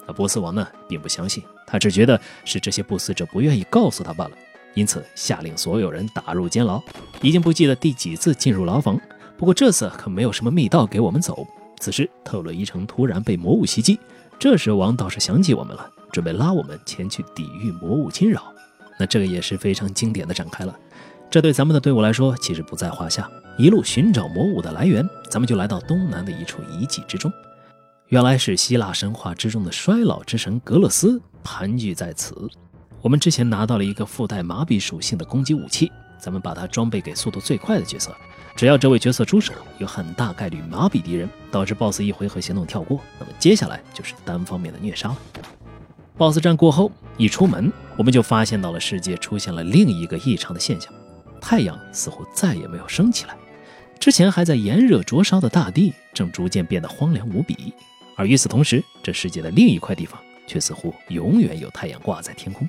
那波斯王呢，并不相信，他只觉得是这些不死者不愿意告诉他罢了，因此下令所有人打入监牢。已经不记得第几次进入牢房，不过这次可没有什么密道给我们走。此时特洛伊城突然被魔物袭击，这时王倒是想起我们了，准备拉我们前去抵御魔物侵扰。那这个也是非常经典的展开了，这对咱们的队伍来说其实不在话下。一路寻找魔物的来源，咱们就来到东南的一处遗迹之中。原来是希腊神话之中的衰老之神格勒斯盘踞在此。我们之前拿到了一个附带麻痹属性的攻击武器，咱们把它装备给速度最快的角色。只要这位角色出手，有很大概率麻痹敌人，导致 BOSS 一回合行动跳过。那么接下来就是单方面的虐杀了。BOSS 战过后，一出门我们就发现到了世界出现了另一个异常的现象：太阳似乎再也没有升起来。之前还在炎热灼烧的大地，正逐渐变得荒凉无比。而与此同时，这世界的另一块地方却似乎永远有太阳挂在天空。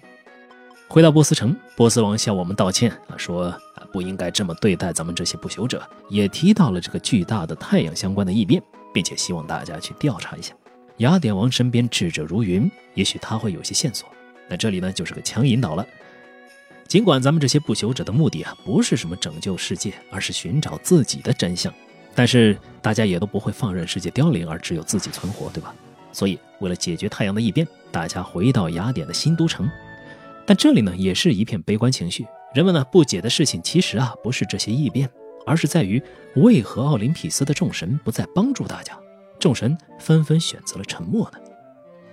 回到波斯城，波斯王向我们道歉啊，说不应该这么对待咱们这些不朽者，也提到了这个巨大的太阳相关的异变，并且希望大家去调查一下。雅典王身边智者如云，也许他会有些线索。那这里呢，就是个强引导了。尽管咱们这些不朽者的目的啊，不是什么拯救世界，而是寻找自己的真相，但是大家也都不会放任世界凋零，而只有自己存活，对吧？所以，为了解决太阳的异变，大家回到雅典的新都城。但这里呢，也是一片悲观情绪。人们呢，不解的事情其实啊，不是这些异变，而是在于为何奥林匹斯的众神不再帮助大家。众神纷纷选择了沉默呢。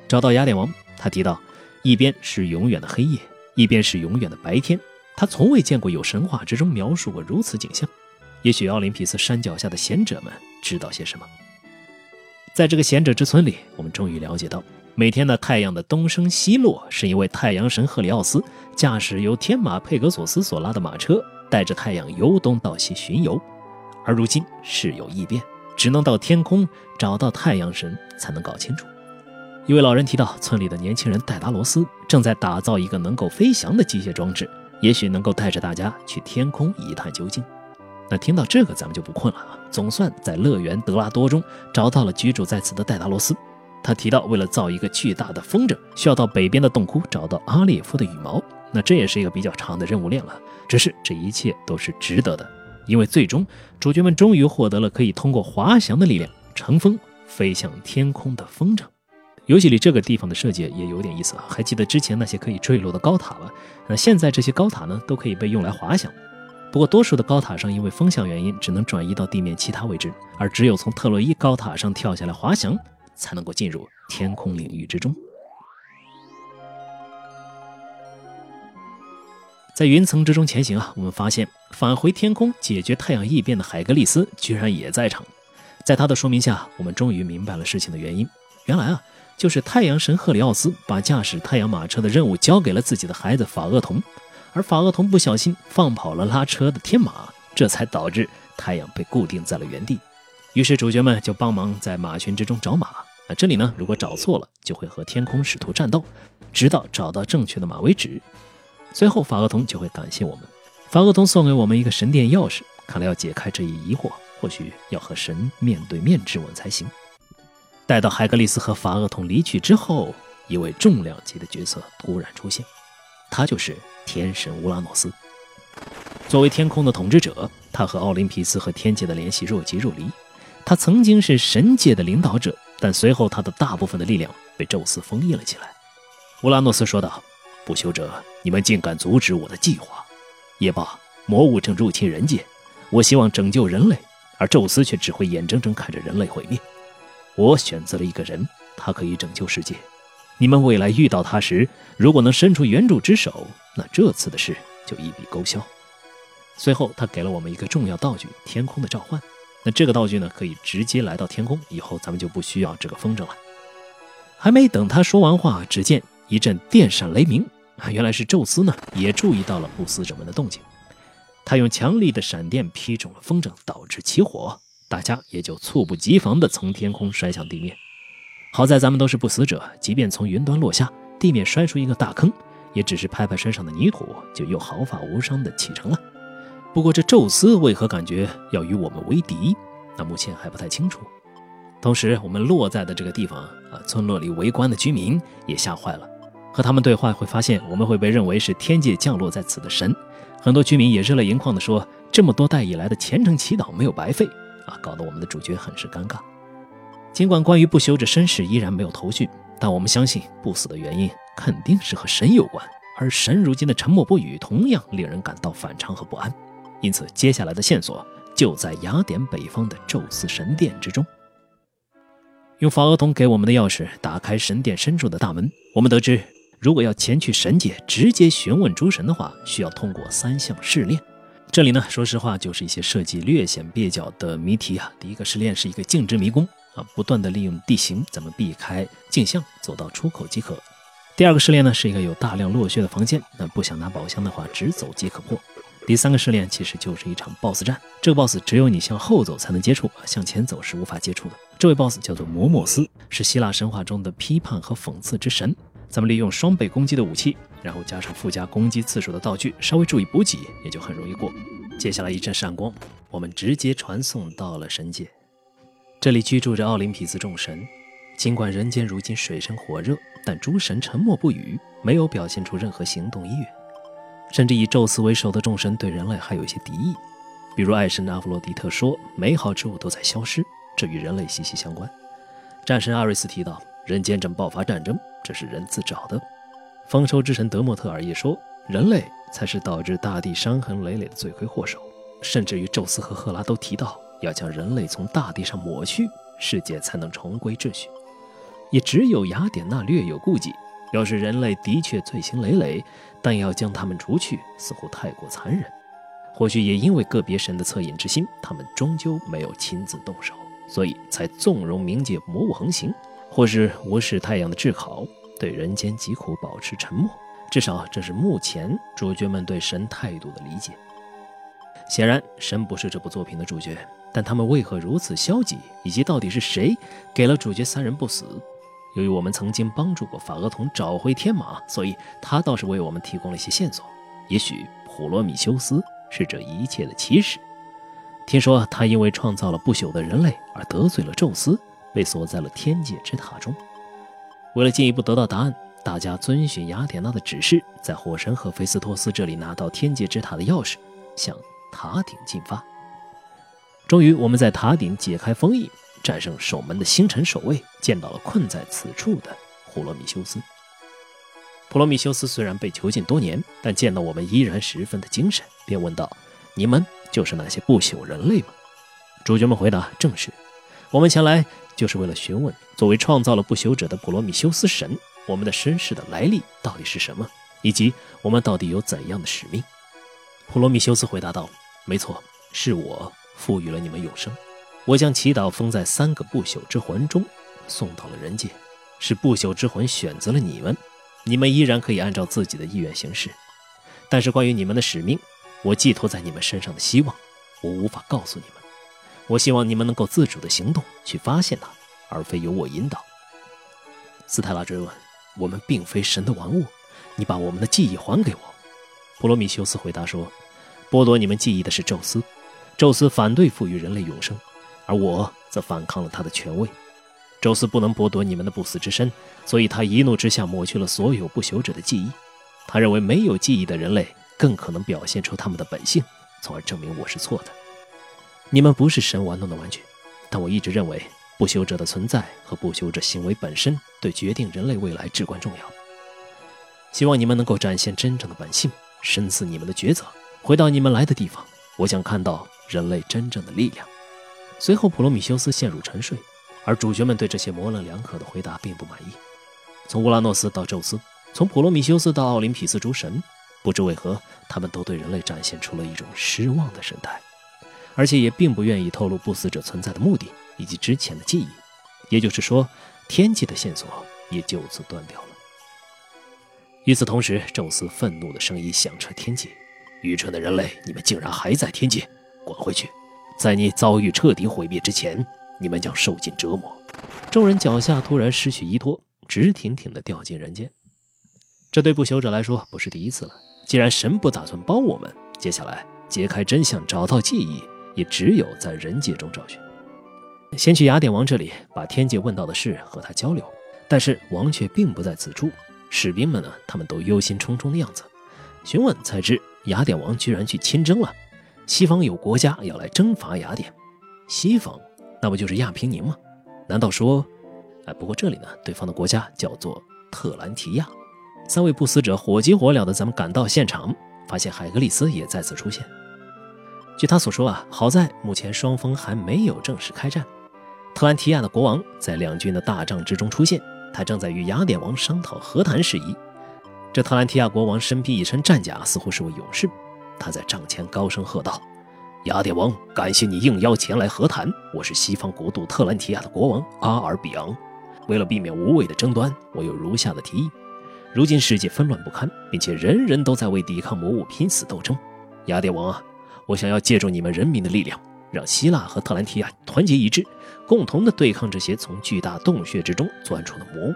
找到雅典王，他提到，一边是永远的黑夜，一边是永远的白天。他从未见过有神话之中描述过如此景象。也许奥林匹斯山脚下的贤者们知道些什么。在这个贤者之村里，我们终于了解到，每天的太阳的东升西落，是因为太阳神赫里奥斯驾驶由天马佩格索斯所拉的马车，带着太阳由东到西巡游，而如今事有异变，只能到天空找到太阳神才能搞清楚。一位老人提到，村里的年轻人戴达罗斯正在打造一个能够飞翔的机械装置，也许能够带着大家去天空一探究竟。那听到这个，咱们就不困了啊！总算在乐园德拉多中找到了居住在此的戴达罗斯。他提到，为了造一个巨大的风筝，需要到北边的洞窟找到阿列夫的羽毛。那这也是一个比较长的任务链了。只是这一切都是值得的，因为最终主角们终于获得了可以通过滑翔的力量乘风飞向天空的风筝。游戏里这个地方的设计也有点意思啊！还记得之前那些可以坠落的高塔吗？那现在这些高塔呢，都可以被用来滑翔。不过多数的高塔上因为风向原因，只能转移到地面其他位置，而只有从特洛伊高塔上跳下来滑翔。才能够进入天空领域之中。在云层之中前行啊，我们发现返回天空解决太阳异变的海格力斯居然也在场。在他的说明下，我们终于明白了事情的原因。原来啊，就是太阳神赫里奥斯把驾驶太阳马车的任务交给了自己的孩子法厄同，而法厄同不小心放跑了拉车的天马，这才导致太阳被固定在了原地。于是主角们就帮忙在马群之中找马。啊，这里呢，如果找错了，就会和天空使徒战斗，直到找到正确的马为止。最后，法厄同就会感谢我们。法厄同送给我们一个神殿钥匙，看来要解开这一疑惑，或许要和神面对面质问才行。待到海格力斯和法厄同离去之后，一位重量级的角色突然出现，他就是天神乌拉诺斯。作为天空的统治者，他和奥林匹斯和天界的联系若即若离。他曾经是神界的领导者，但随后他的大部分的力量被宙斯封印了起来。乌拉诺斯说道：“不朽者，你们竟敢阻止我的计划！也罢，魔物正入侵人界，我希望拯救人类，而宙斯却只会眼睁睁看着人类毁灭。我选择了一个人，他可以拯救世界。你们未来遇到他时，如果能伸出援助之手，那这次的事就一笔勾销。”随后，他给了我们一个重要道具——天空的召唤。那这个道具呢，可以直接来到天空，以后咱们就不需要这个风筝了。还没等他说完话，只见一阵电闪雷鸣，原来是宙斯呢也注意到了不死者们的动静，他用强力的闪电劈中了风筝，导致起火，大家也就猝不及防地从天空摔向地面。好在咱们都是不死者，即便从云端落下，地面摔出一个大坑，也只是拍拍身上的泥土，就又毫发无伤地启程了。不过，这宙斯为何感觉要与我们为敌？那目前还不太清楚。同时，我们落在的这个地方啊，村落里围观的居民也吓坏了。和他们对话会发现，我们会被认为是天界降落在此的神。很多居民也热泪盈眶地说：“这么多代以来的虔诚祈祷没有白费啊！”搞得我们的主角很是尴尬。尽管关于不朽者身世依然没有头绪，但我们相信不死的原因肯定是和神有关。而神如今的沉默不语，同样令人感到反常和不安。因此，接下来的线索就在雅典北方的宙斯神殿之中。用法厄同给我们的钥匙打开神殿深处的大门，我们得知，如果要前去神界直接询问诸神的话，需要通过三项试炼。这里呢，说实话就是一些设计略显蹩脚的谜题啊。第一个试炼是一个静止迷宫啊，不断的利用地形怎么避开镜像，走到出口即可。第二个试炼呢是一个有大量落穴的房间，那不想拿宝箱的话，直走即可破。第三个试炼其实就是一场 BOSS 战，这个 BOSS 只有你向后走才能接触，向前走是无法接触的。这位 BOSS 叫做摩莫斯，是希腊神话中的批判和讽刺之神。咱们利用双倍攻击的武器，然后加上附加攻击次数的道具，稍微注意补给，也就很容易过。接下来一阵闪光，我们直接传送到了神界。这里居住着奥林匹斯众神，尽管人间如今水深火热，但诸神沉默不语，没有表现出任何行动意愿。甚至以宙斯为首的众神对人类还有一些敌意，比如爱神阿弗洛狄特说：“美好之物都在消失，这与人类息息相关。”战神阿瑞斯提到：“人间正爆发战争，这是人自找的。”丰收之神德莫特尔也说：“人类才是导致大地伤痕累累的罪魁祸首。”甚至于宙斯和赫拉都提到要将人类从大地上抹去，世界才能重归秩序。也只有雅典娜略有顾忌。要是人类的确罪行累累，但要将他们除去，似乎太过残忍。或许也因为个别神的恻隐之心，他们终究没有亲自动手，所以才纵容冥界魔物横行，或是无视太阳的炙烤，对人间疾苦保持沉默。至少这是目前主角们对神态度的理解。显然，神不是这部作品的主角，但他们为何如此消极，以及到底是谁给了主角三人不死？由于我们曾经帮助过法厄同找回天马，所以他倒是为我们提供了一些线索。也许普罗米修斯是这一切的起始。听说他因为创造了不朽的人类而得罪了宙斯，被锁在了天界之塔中。为了进一步得到答案，大家遵循雅典娜的指示，在火神和菲斯托斯这里拿到天界之塔的钥匙，向塔顶进发。终于，我们在塔顶解开封印。战胜守门的星辰守卫，见到了困在此处的普罗米修斯。普罗米修斯虽然被囚禁多年，但见到我们依然十分的精神，便问道：“你们就是那些不朽人类吗？”主角们回答：“正是。我们前来就是为了询问，作为创造了不朽者的普罗米修斯神，我们的身世的来历到底是什么，以及我们到底有怎样的使命。”普罗米修斯回答道：“没错，是我赋予了你们永生。”我将祈祷封在三个不朽之魂中，送到了人界。是不朽之魂选择了你们，你们依然可以按照自己的意愿行事。但是关于你们的使命，我寄托在你们身上的希望，我无法告诉你们。我希望你们能够自主的行动去发现它，而非由我引导。斯泰拉追问：“我们并非神的玩物，你把我们的记忆还给我。”普罗米修斯回答说：“剥夺你们记忆的是宙斯，宙斯反对赋予人类永生。”而我则反抗了他的权威。宙斯不能剥夺你们的不死之身，所以他一怒之下抹去了所有不朽者的记忆。他认为没有记忆的人类更可能表现出他们的本性，从而证明我是错的。你们不是神玩弄的玩具，但我一直认为不朽者的存在和不朽者行为本身对决定人类未来至关重要。希望你们能够展现真正的本性，深思你们的抉择，回到你们来的地方。我想看到人类真正的力量。随后，普罗米修斯陷入沉睡，而主角们对这些模棱两可的回答并不满意。从乌拉诺斯到宙斯，从普罗米修斯到奥林匹斯诸神，不知为何，他们都对人类展现出了一种失望的神态，而且也并不愿意透露不死者存在的目的以及之前的记忆。也就是说，天际的线索也就此断掉了。与此同时，宙斯愤怒的声音响彻天际：“愚蠢的人类，你们竟然还在天界，滚回去！”在你遭遇彻底毁灭之前，你们将受尽折磨。众人脚下突然失去依托，直挺挺地掉进人间。这对不朽者来说不是第一次了。既然神不打算帮我们，接下来揭开真相、找到记忆，也只有在人界中找寻。先去雅典王这里，把天界问到的事和他交流。但是王却并不在此处。士兵们呢？他们都忧心忡忡的样子。询问才知，雅典王居然去亲征了。西方有国家要来征伐雅典，西方那不就是亚平宁吗？难道说，哎，不过这里呢，对方的国家叫做特兰提亚。三位不死者火急火燎的咱们赶到现场，发现海格力斯也再次出现。据他所说啊，好在目前双方还没有正式开战。特兰提亚的国王在两军的大帐之中出现，他正在与雅典王商讨和谈事宜。这特兰提亚国王身披一身战甲，似乎是位勇士。他在帐前高声喝道：“雅典王，感谢你应邀前来和谈。我是西方国度特兰提亚的国王阿尔比昂。为了避免无谓的争端，我有如下的提议：如今世界纷乱不堪，并且人人都在为抵抗魔物拼死斗争。雅典王啊，我想要借助你们人民的力量，让希腊和特兰提亚团结一致，共同的对抗这些从巨大洞穴之中钻出的魔物。”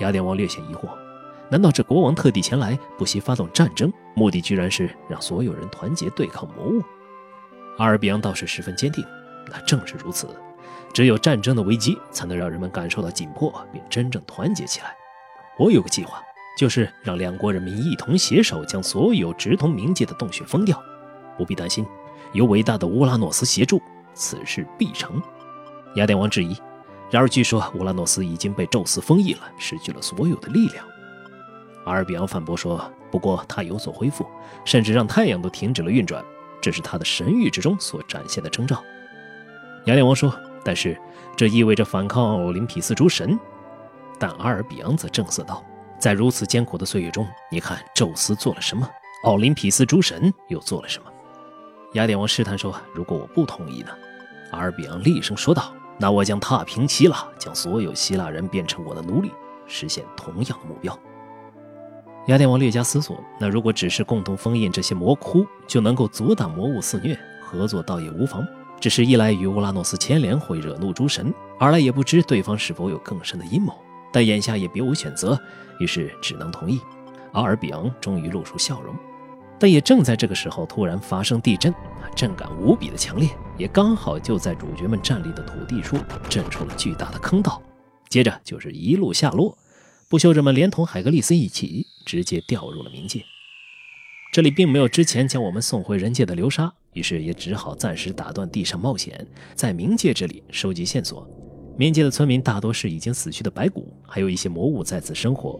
雅典王略显疑惑。难道这国王特地前来，不惜发动战争，目的居然是让所有人团结对抗魔物？阿尔比昂倒是十分坚定。那正是如此，只有战争的危机，才能让人们感受到紧迫，并真正团结起来。我有个计划，就是让两国人民一同携手，将所有直通冥界的洞穴封掉。不必担心，有伟大的乌拉诺斯协助，此事必成。雅典王质疑。然而据说乌拉诺斯已经被宙斯封印了，失去了所有的力量。阿尔比昂反驳说：“不过他有所恢复，甚至让太阳都停止了运转，这是他的神域之中所展现的征兆。”雅典王说：“但是这意味着反抗奥林匹斯诸神。”但阿尔比昂则正色道：“在如此艰苦的岁月中，你看宙斯做了什么，奥林匹斯诸神又做了什么？”雅典王试探说：“如果我不同意呢？”阿尔比昂厉声说道：“那我将踏平希腊，将所有希腊人变成我的奴隶，实现同样的目标。”雅典王略加思索，那如果只是共同封印这些魔窟，就能够阻挡魔物肆虐，合作倒也无妨。只是一来与乌拉诺斯牵连会惹怒诸神，二来也不知对方是否有更深的阴谋。但眼下也别无选择，于是只能同意。阿尔比昂终于露出笑容。但也正在这个时候，突然发生地震，震感无比的强烈，也刚好就在主角们站立的土地处震出了巨大的坑道。接着就是一路下落，不朽者们连同海格力斯一起直接掉入了冥界。这里并没有之前将我们送回人界的流沙，于是也只好暂时打断地上冒险，在冥界这里收集线索。冥界的村民大多是已经死去的白骨，还有一些魔物在此生活。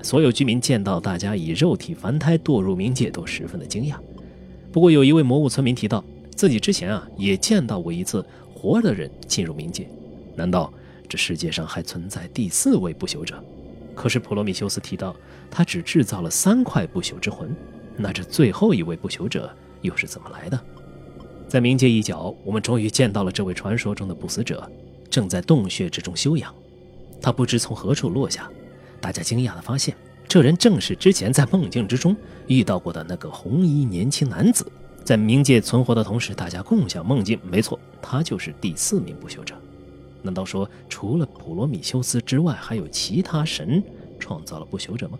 所有居民见到大家以肉体凡胎堕入冥界，都十分的惊讶。不过，有一位魔物村民提到，自己之前啊也见到过一次活的人进入冥界。难道这世界上还存在第四位不朽者？可是普罗米修斯提到，他只制造了三块不朽之魂。那这最后一位不朽者又是怎么来的？在冥界一角，我们终于见到了这位传说中的不死者，正在洞穴之中休养。他不知从何处落下。大家惊讶地发现，这人正是之前在梦境之中遇到过的那个红衣年轻男子。在冥界存活的同时，大家共享梦境。没错，他就是第四名不朽者。难道说，除了普罗米修斯之外，还有其他神创造了不朽者吗？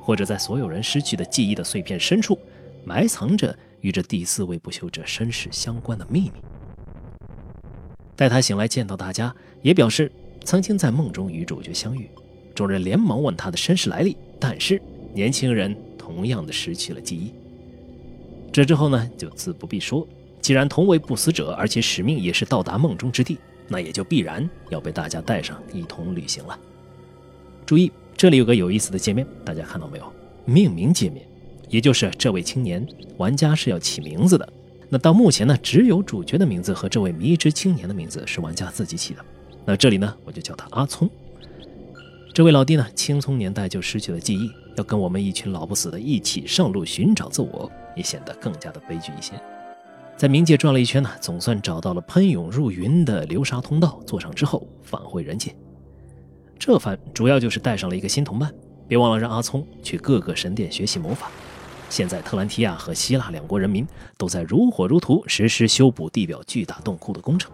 或者，在所有人失去的记忆的碎片深处，埋藏着与这第四位不朽者身世相关的秘密？待他醒来见到大家，也表示曾经在梦中与主角相遇。众人连忙问他的身世来历，但是年轻人同样的失去了记忆。这之后呢，就自不必说。既然同为不死者，而且使命也是到达梦中之地，那也就必然要被大家带上一同旅行了。注意，这里有个有意思的界面，大家看到没有？命名界面，也就是这位青年玩家是要起名字的。那到目前呢，只有主角的名字和这位迷之青年的名字是玩家自己起的。那这里呢，我就叫他阿聪。这位老弟呢，青葱年代就失去了记忆，要跟我们一群老不死的一起上路寻找自我，也显得更加的悲剧一些。在冥界转了一圈呢，总算找到了喷涌入云的流沙通道，坐上之后返回人界。这番主要就是带上了一个新同伴，别忘了让阿聪去各个神殿学习魔法。现在特兰提亚和希腊两国人民都在如火如荼实施修补地表巨大洞窟的工程。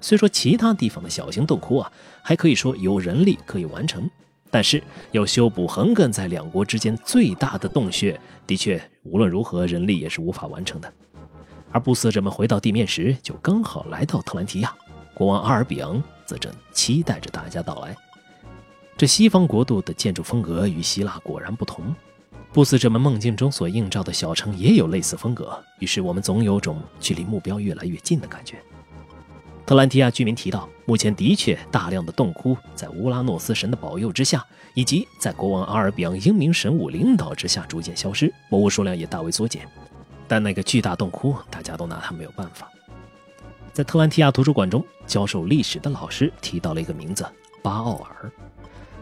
虽说其他地方的小型洞窟啊，还可以说有人力可以完成，但是要修补横亘在两国之间最大的洞穴，的确无论如何人力也是无法完成的。而不死者们回到地面时，就刚好来到特兰提亚，国王阿尔比昂则正期待着大家到来。这西方国度的建筑风格与希腊果然不同，不死者们梦境中所映照的小城也有类似风格，于是我们总有种距离目标越来越近的感觉。特兰提亚居民提到，目前的确大量的洞窟在乌拉诺斯神的保佑之下，以及在国王阿尔比昂英明神武领导之下逐渐消失，魔物数量也大为缩减。但那个巨大洞窟，大家都拿他没有办法。在特兰提亚图书馆中，教授历史的老师提到了一个名字——巴奥尔。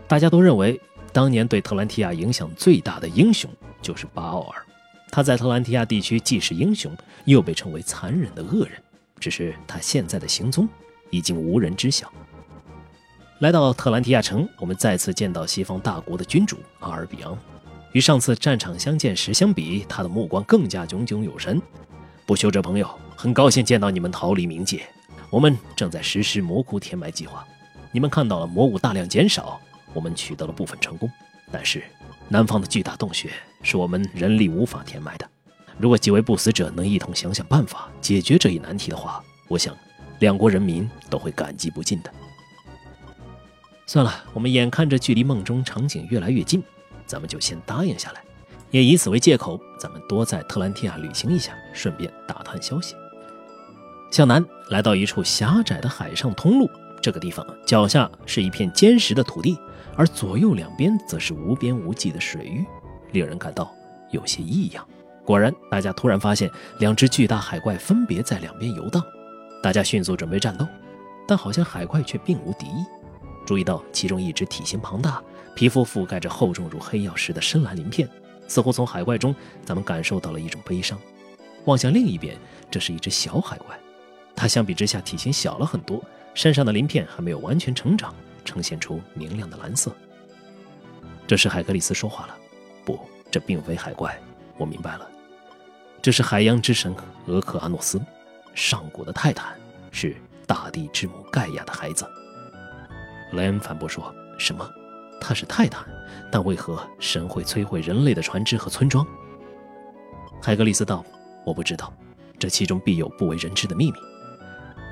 大家都认为，当年对特兰提亚影响最大的英雄就是巴奥尔。他在特兰提亚地区既是英雄，又被称为残忍的恶人。只是他现在的行踪已经无人知晓。来到特兰提亚城，我们再次见到西方大国的君主阿尔比昂。与上次战场相见时相比，他的目光更加炯炯有神。不朽者朋友，很高兴见到你们逃离冥界。我们正在实施魔窟填埋计划。你们看到了魔物大量减少，我们取得了部分成功。但是，南方的巨大洞穴是我们人力无法填埋的。如果几位不死者能一同想想办法解决这一难题的话，我想两国人民都会感激不尽的。算了，我们眼看着距离梦中场景越来越近，咱们就先答应下来，也以此为借口，咱们多在特兰提亚旅行一下，顺便打探消息。向南来到一处狭窄的海上通路，这个地方脚下是一片坚实的土地，而左右两边则是无边无际的水域，令人感到有些异样。果然，大家突然发现两只巨大海怪分别在两边游荡。大家迅速准备战斗，但好像海怪却并无敌意。注意到其中一只体型庞大、皮肤覆盖着厚重如黑曜石的深蓝鳞片，似乎从海怪中咱们感受到了一种悲伤。望向另一边，这是一只小海怪，它相比之下体型小了很多，身上的鳞片还没有完全成长，呈现出明亮的蓝色。这时海格力斯说话了：“不，这并非海怪，我明白了，这是海洋之神俄克阿诺斯，上古的泰坦，是大地之母盖亚的孩子。莱恩反驳说：“什么？他是泰坦？但为何神会摧毁人类的船只和村庄？”海格力斯道：“我不知道，这其中必有不为人知的秘密。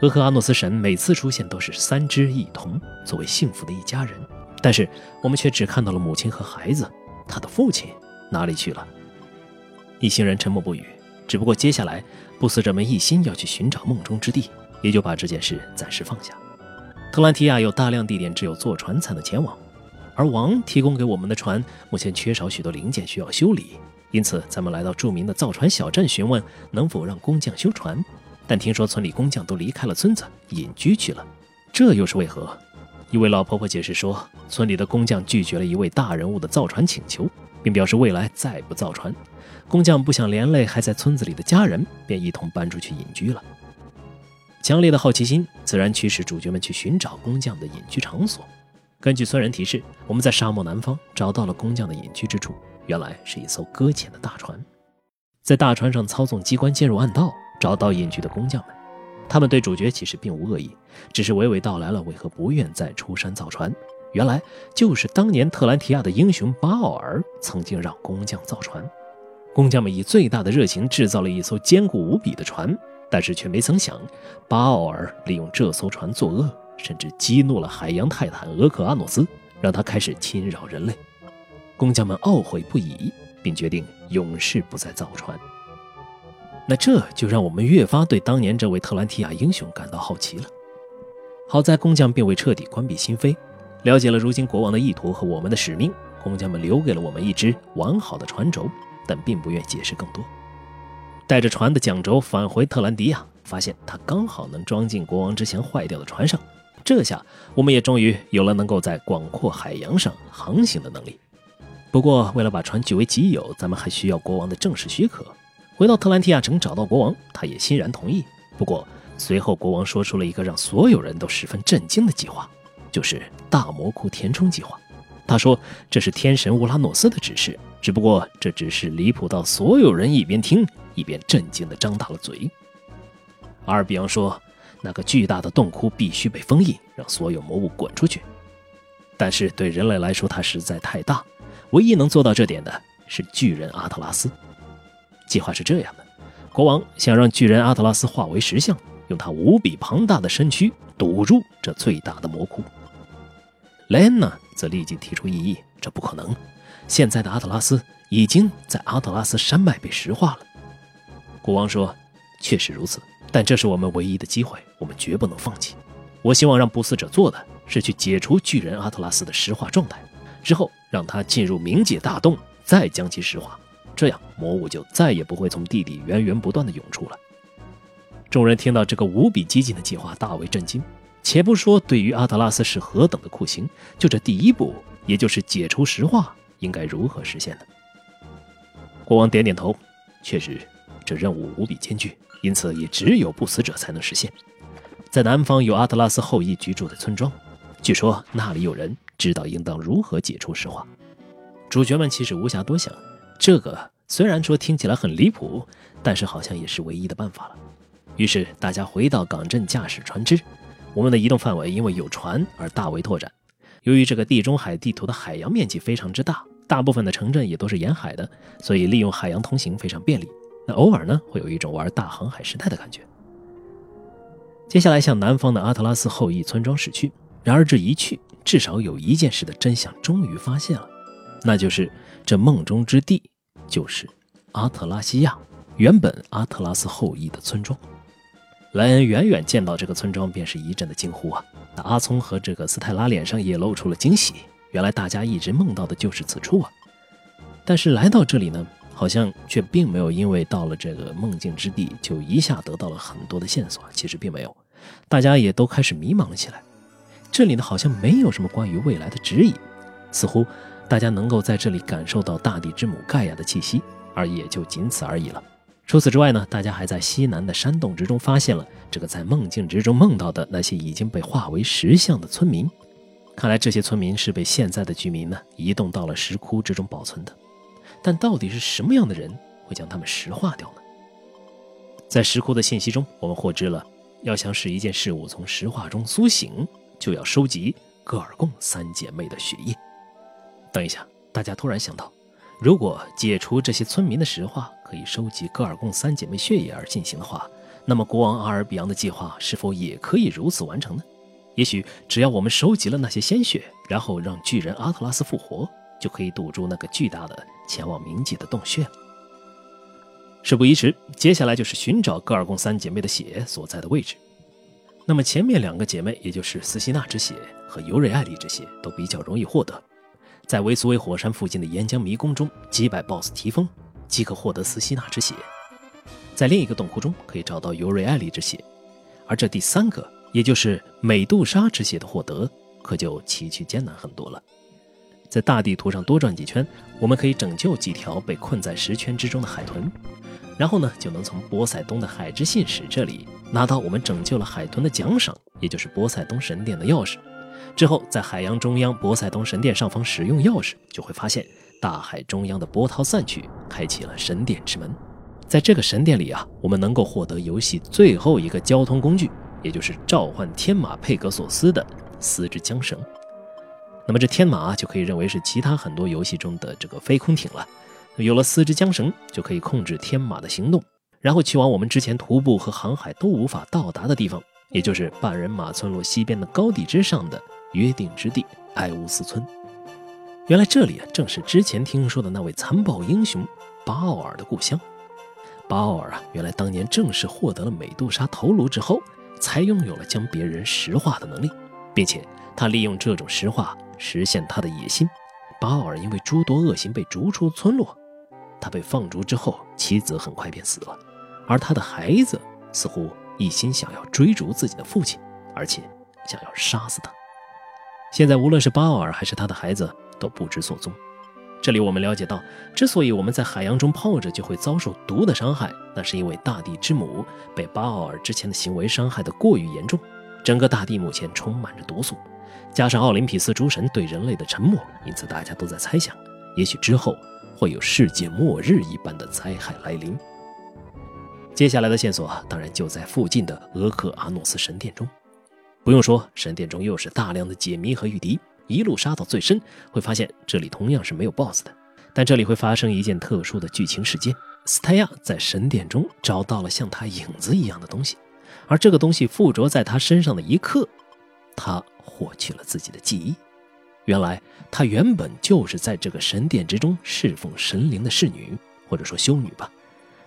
俄克阿诺斯神每次出现都是三只一同，作为幸福的一家人，但是我们却只看到了母亲和孩子，他的父亲。”哪里去了？一行人沉默不语。只不过接下来，不死者们一心要去寻找梦中之地，也就把这件事暂时放下。特兰提亚有大量地点只有坐船才能前往，而王提供给我们的船目前缺少许多零件需要修理，因此咱们来到著名的造船小镇询问能否让工匠修船。但听说村里工匠都离开了村子隐居去了，这又是为何？一位老婆婆解释说，村里的工匠拒绝了一位大人物的造船请求。并表示未来再不造船，工匠不想连累还在村子里的家人，便一同搬出去隐居了。强烈的好奇心自然驱使主角们去寻找工匠的隐居场所。根据村人提示，我们在沙漠南方找到了工匠的隐居之处，原来是一艘搁浅的大船。在大船上操纵机关进入暗道，找到隐居的工匠们。他们对主角其实并无恶意，只是娓娓道来了为何不愿再出山造船。原来就是当年特兰提亚的英雄巴奥尔曾经让工匠造船，工匠们以最大的热情制造了一艘坚固无比的船，但是却没曾想，巴奥尔利用这艘船作恶，甚至激怒了海洋泰坦俄克阿诺斯，让他开始侵扰人类。工匠们懊悔不已，并决定永世不再造船。那这就让我们越发对当年这位特兰提亚英雄感到好奇了。好在工匠并未彻底关闭心扉。了解了如今国王的意图和我们的使命，工匠们留给了我们一只完好的船轴，但并不愿解释更多。带着船的桨轴返回特兰迪亚，发现它刚好能装进国王之前坏掉的船上。这下我们也终于有了能够在广阔海洋上航行的能力。不过，为了把船据为己有，咱们还需要国王的正式许可。回到特兰提亚城找到国王，他也欣然同意。不过，随后国王说出了一个让所有人都十分震惊的计划。就是大魔窟填充计划，他说这是天神乌拉诺斯的指示，只不过这只是离谱到所有人一边听一边震惊地张大了嘴。阿尔比昂说，那个巨大的洞窟必须被封印，让所有魔物滚出去。但是对人类来说，它实在太大，唯一能做到这点的是巨人阿特拉斯。计划是这样的：国王想让巨人阿特拉斯化为石像，用他无比庞大的身躯堵住这最大的魔窟。莱恩呢，则立即提出异议：“这不可能！现在的阿特拉斯已经在阿特拉斯山脉被石化了。”国王说：“确实如此，但这是我们唯一的机会，我们绝不能放弃。我希望让不死者做的是去解除巨人阿特拉斯的石化状态，之后让他进入冥界大洞，再将其石化，这样魔物就再也不会从地底源源不断的涌出了。”众人听到这个无比激进的计划，大为震惊。且不说对于阿特拉斯是何等的酷刑，就这第一步，也就是解除石化，应该如何实现呢？国王点点头，确实，这任务无比艰巨，因此也只有不死者才能实现。在南方有阿特拉斯后裔居住的村庄，据说那里有人知道应当如何解除石化。主角们其实无暇多想，这个虽然说听起来很离谱，但是好像也是唯一的办法了。于是大家回到港镇驾驶船只。我们的移动范围因为有船而大为拓展。由于这个地中海地图的海洋面积非常之大，大部分的城镇也都是沿海的，所以利用海洋通行非常便利。那偶尔呢，会有一种玩大航海时代的感觉。接下来向南方的阿特拉斯后裔村庄驶去。然而这一去，至少有一件事的真相终于发现了，那就是这梦中之地就是阿特拉西亚，原本阿特拉斯后裔的村庄。莱恩远远见到这个村庄，便是一阵的惊呼啊！那阿聪和这个斯泰拉脸上也露出了惊喜。原来大家一直梦到的就是此处啊！但是来到这里呢，好像却并没有因为到了这个梦境之地，就一下得到了很多的线索。其实并没有，大家也都开始迷茫了起来。这里呢，好像没有什么关于未来的指引，似乎大家能够在这里感受到大地之母盖亚的气息，而也就仅此而已了。除此之外呢，大家还在西南的山洞之中发现了这个在梦境之中梦到的那些已经被化为石像的村民。看来这些村民是被现在的居民呢移动到了石窟之中保存的。但到底是什么样的人会将他们石化掉呢？在石窟的信息中，我们获知了，要想使一件事物从石化中苏醒，就要收集戈尔贡三姐妹的血液。等一下，大家突然想到，如果解除这些村民的石化可以收集戈尔贡三姐妹血液而进行的话，那么国王阿尔比昂的计划是否也可以如此完成呢？也许只要我们收集了那些鲜血，然后让巨人阿特拉斯复活，就可以堵住那个巨大的前往冥界的洞穴了。事不宜迟，接下来就是寻找戈尔贡三姐妹的血所在的位置。那么前面两个姐妹，也就是斯希娜之血和尤瑞艾丽之血，都比较容易获得。在维苏威火山附近的岩浆迷宫中击败 BOSS 提丰，即可获得斯希娜之血。在另一个洞窟中可以找到尤瑞艾丽之血，而这第三个，也就是美杜莎之血的获得，可就崎岖艰难很多了。在大地图上多转几圈，我们可以拯救几条被困在石圈之中的海豚。然后呢，就能从波塞冬的海之信使这里拿到我们拯救了海豚的奖赏，也就是波塞冬神殿的钥匙。之后，在海洋中央波塞冬神殿上方使用钥匙，就会发现大海中央的波涛散去，开启了神殿之门。在这个神殿里啊，我们能够获得游戏最后一个交通工具，也就是召唤天马佩格索斯的丝之缰绳。那么这天马就可以认为是其他很多游戏中的这个飞空艇了。有了四只缰绳，就可以控制天马的行动，然后去往我们之前徒步和航海都无法到达的地方，也就是半人马村落西边的高地之上的约定之地艾乌斯村。原来这里啊，正是之前听说的那位残暴英雄巴奥尔的故乡。巴奥尔啊，原来当年正是获得了美杜莎头颅之后，才拥有了将别人石化的能力，并且他利用这种石化实现他的野心。巴奥尔因为诸多恶行被逐出村落。他被放逐之后，妻子很快便死了，而他的孩子似乎一心想要追逐自己的父亲，而且想要杀死他。现在无论是巴奥尔还是他的孩子都不知所踪。这里我们了解到，之所以我们在海洋中泡着就会遭受毒的伤害，那是因为大地之母被巴奥尔之前的行为伤害的过于严重，整个大地目前充满着毒素，加上奥林匹斯诸神对人类的沉默，因此大家都在猜想，也许之后。会有世界末日一般的灾害来临。接下来的线索当然就在附近的俄克阿诺斯神殿中。不用说，神殿中又是大量的解谜和御敌，一路杀到最深，会发现这里同样是没有 BOSS 的。但这里会发生一件特殊的剧情事件：斯泰亚在神殿中找到了像他影子一样的东西，而这个东西附着在他身上的一刻，他获取了自己的记忆。原来他原本就是在这个神殿之中侍奉神灵的侍女，或者说修女吧。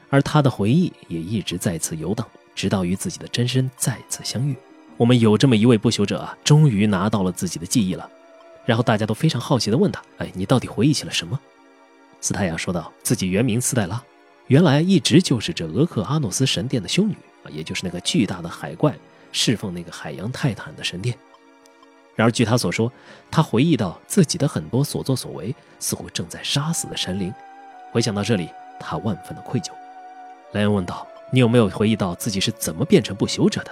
而他的回忆也一直在此游荡，直到与自己的真身再次相遇。我们有这么一位不朽者啊，终于拿到了自己的记忆了。然后大家都非常好奇地问他：“哎，你到底回忆起了什么？”斯泰亚说道：“自己原名斯黛拉，原来一直就是这俄克阿诺斯神殿的修女啊，也就是那个巨大的海怪侍奉那个海洋泰坦的神殿。”然而，据他所说，他回忆到自己的很多所作所为，似乎正在杀死的神灵。回想到这里，他万分的愧疚。莱恩问道：“你有没有回忆到自己是怎么变成不朽者的？”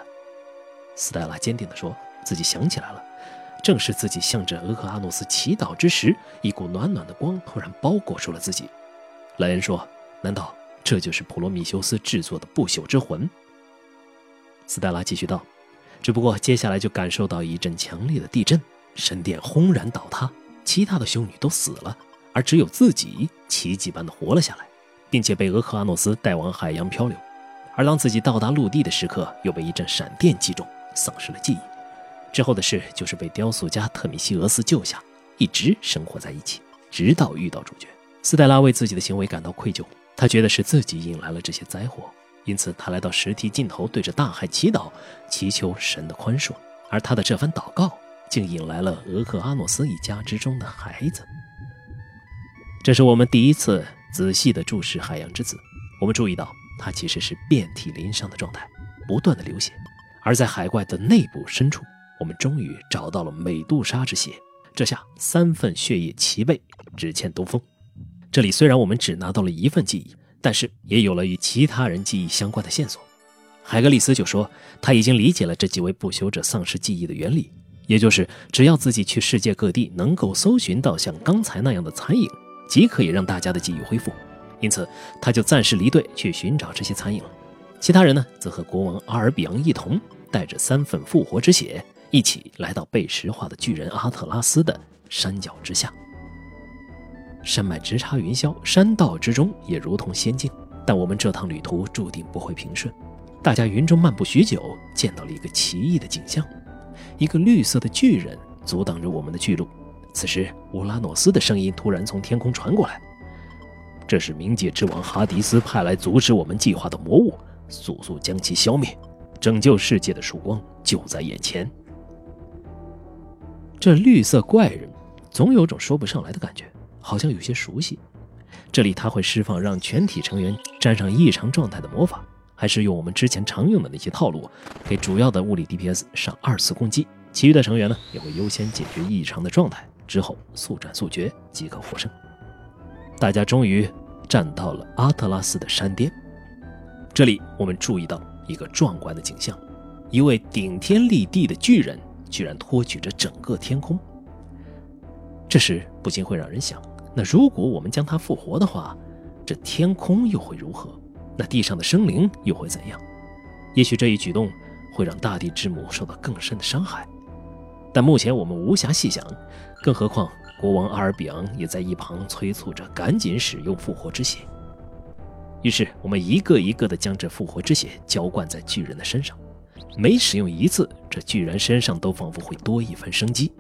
斯黛拉坚定地说：“自己想起来了，正是自己向着俄克阿诺斯祈祷之时，一股暖暖的光突然包裹住了自己。”莱恩说：“难道这就是普罗米修斯制作的不朽之魂？”斯黛拉继续道。只不过接下来就感受到一阵强烈的地震，神殿轰然倒塌，其他的修女都死了，而只有自己奇迹般的活了下来，并且被俄克阿诺斯带往海洋漂流。而当自己到达陆地的时刻，又被一阵闪电击中，丧失了记忆。之后的事就是被雕塑家特米西俄斯救下，一直生活在一起，直到遇到主角斯黛拉。为自己的行为感到愧疚，他觉得是自己引来了这些灾祸。因此，他来到石梯尽头，对着大海祈祷，祈求神的宽恕。而他的这番祷告，竟引来了俄克阿诺斯一家之中的孩子。这是我们第一次仔细地注视海洋之子。我们注意到，他其实是遍体鳞伤的状态，不断的流血。而在海怪的内部深处，我们终于找到了美杜莎之血。这下三份血液齐备，只欠东风。这里虽然我们只拿到了一份记忆。但是也有了与其他人记忆相关的线索，海格力斯就说他已经理解了这几位不朽者丧失记忆的原理，也就是只要自己去世界各地能够搜寻到像刚才那样的残影，即可以让大家的记忆恢复。因此，他就暂时离队去寻找这些残影了。其他人呢，则和国王阿尔比昂一同，带着三份复活之血，一起来到被石化的巨人阿特拉斯的山脚之下。山脉直插云霄，山道之中也如同仙境。但我们这趟旅途注定不会平顺。大家云中漫步许久，见到了一个奇异的景象：一个绿色的巨人阻挡着我们的去路。此时，乌拉诺斯的声音突然从天空传过来：“这是冥界之王哈迪斯派来阻止我们计划的魔物，速速将其消灭！拯救世界的曙光就在眼前。”这绿色怪人总有种说不上来的感觉。好像有些熟悉，这里他会释放让全体成员沾上异常状态的魔法，还是用我们之前常用的那些套路，给主要的物理 DPS 上二次攻击，其余的成员呢也会优先解决异常的状态，之后速战速决即可获胜。大家终于站到了阿特拉斯的山巅，这里我们注意到一个壮观的景象：一位顶天立地的巨人居然托举着整个天空。这时不禁会让人想。那如果我们将他复活的话，这天空又会如何？那地上的生灵又会怎样？也许这一举动会让大地之母受到更深的伤害，但目前我们无暇细想。更何况国王阿尔比昂也在一旁催促着赶紧使用复活之血。于是我们一个一个地将这复活之血浇灌在巨人的身上，每使用一次，这巨人身上都仿佛会多一分生机。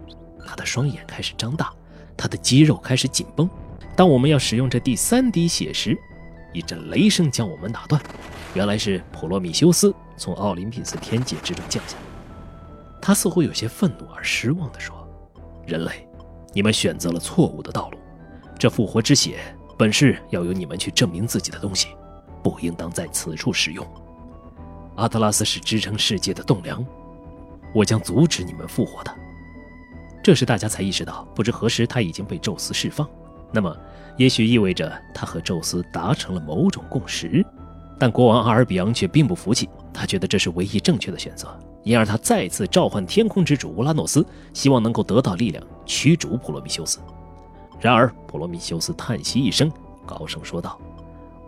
他的双眼开始张大。他的肌肉开始紧绷。当我们要使用这第三滴血时，一阵雷声将我们打断。原来是普罗米修斯从奥林匹斯天界之中降下。他似乎有些愤怒而失望地说：“人类，你们选择了错误的道路。这复活之血本是要由你们去证明自己的东西，不应当在此处使用。阿特拉斯是支撑世界的栋梁，我将阻止你们复活的。”这时，大家才意识到，不知何时他已经被宙斯释放。那么，也许意味着他和宙斯达成了某种共识。但国王阿尔比昂却并不服气，他觉得这是唯一正确的选择，因而他再次召唤天空之主乌拉诺斯，希望能够得到力量驱逐普罗米修斯。然而，普罗米修斯叹息一声，高声说道：“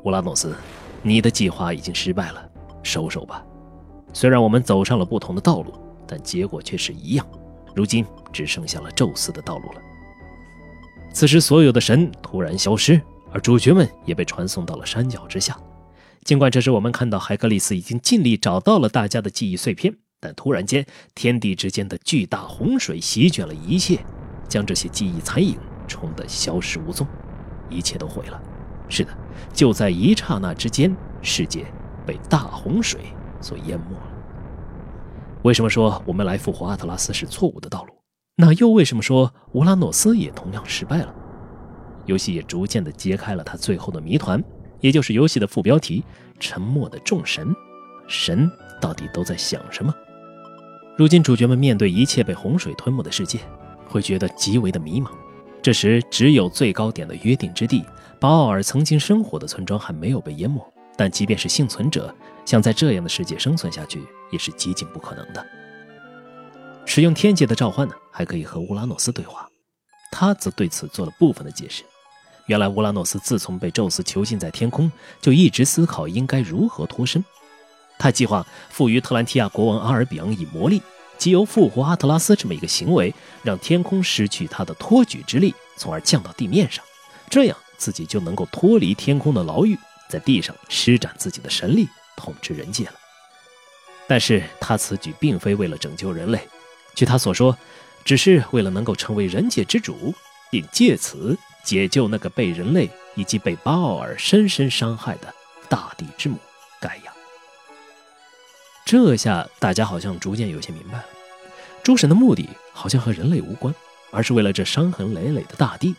乌拉诺斯，你的计划已经失败了，收手吧。虽然我们走上了不同的道路，但结果却是一样。”如今只剩下了宙斯的道路了。此时，所有的神突然消失，而主角们也被传送到了山脚之下。尽管这时我们看到海格力斯已经尽力找到了大家的记忆碎片，但突然间，天地之间的巨大洪水席卷了一切，将这些记忆残影冲得消失无踪，一切都毁了。是的，就在一刹那之间，世界被大洪水所淹没了。为什么说我们来复活阿特拉斯是错误的道路？那又为什么说乌拉诺斯也同样失败了？游戏也逐渐地揭开了他最后的谜团，也就是游戏的副标题“沉默的众神”。神到底都在想什么？如今主角们面对一切被洪水吞没的世界，会觉得极为的迷茫。这时，只有最高点的约定之地——巴奥尔曾经生活的村庄还没有被淹没。但即便是幸存者，想在这样的世界生存下去，也是极尽不可能的。使用天界的召唤呢，还可以和乌拉诺斯对话，他则对此做了部分的解释。原来乌拉诺斯自从被宙斯囚禁在天空，就一直思考应该如何脱身。他计划赋予特兰提亚国王阿尔比昂以魔力，即由复活阿特拉斯这么一个行为，让天空失去他的托举之力，从而降到地面上，这样自己就能够脱离天空的牢狱。在地上施展自己的神力，统治人界了。但是他此举并非为了拯救人类，据他所说，只是为了能够成为人界之主，并借此解救那个被人类以及被巴奥尔深深伤害的大地之母。这下大家好像逐渐有些明白了，诸神的目的好像和人类无关，而是为了这伤痕累累的大地。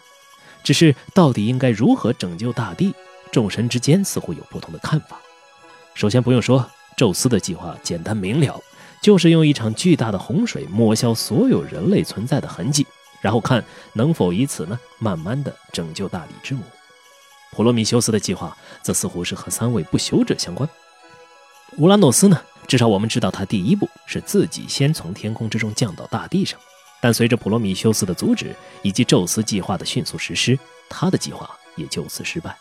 只是到底应该如何拯救大地？众神之间似乎有不同的看法。首先不用说，宙斯的计划简单明了，就是用一场巨大的洪水抹消所有人类存在的痕迹，然后看能否以此呢，慢慢的拯救大地之母。普罗米修斯的计划则似乎是和三位不朽者相关。乌拉诺斯呢，至少我们知道他第一步是自己先从天空之中降到大地上，但随着普罗米修斯的阻止以及宙斯计划的迅速实施。他的计划也就此失败。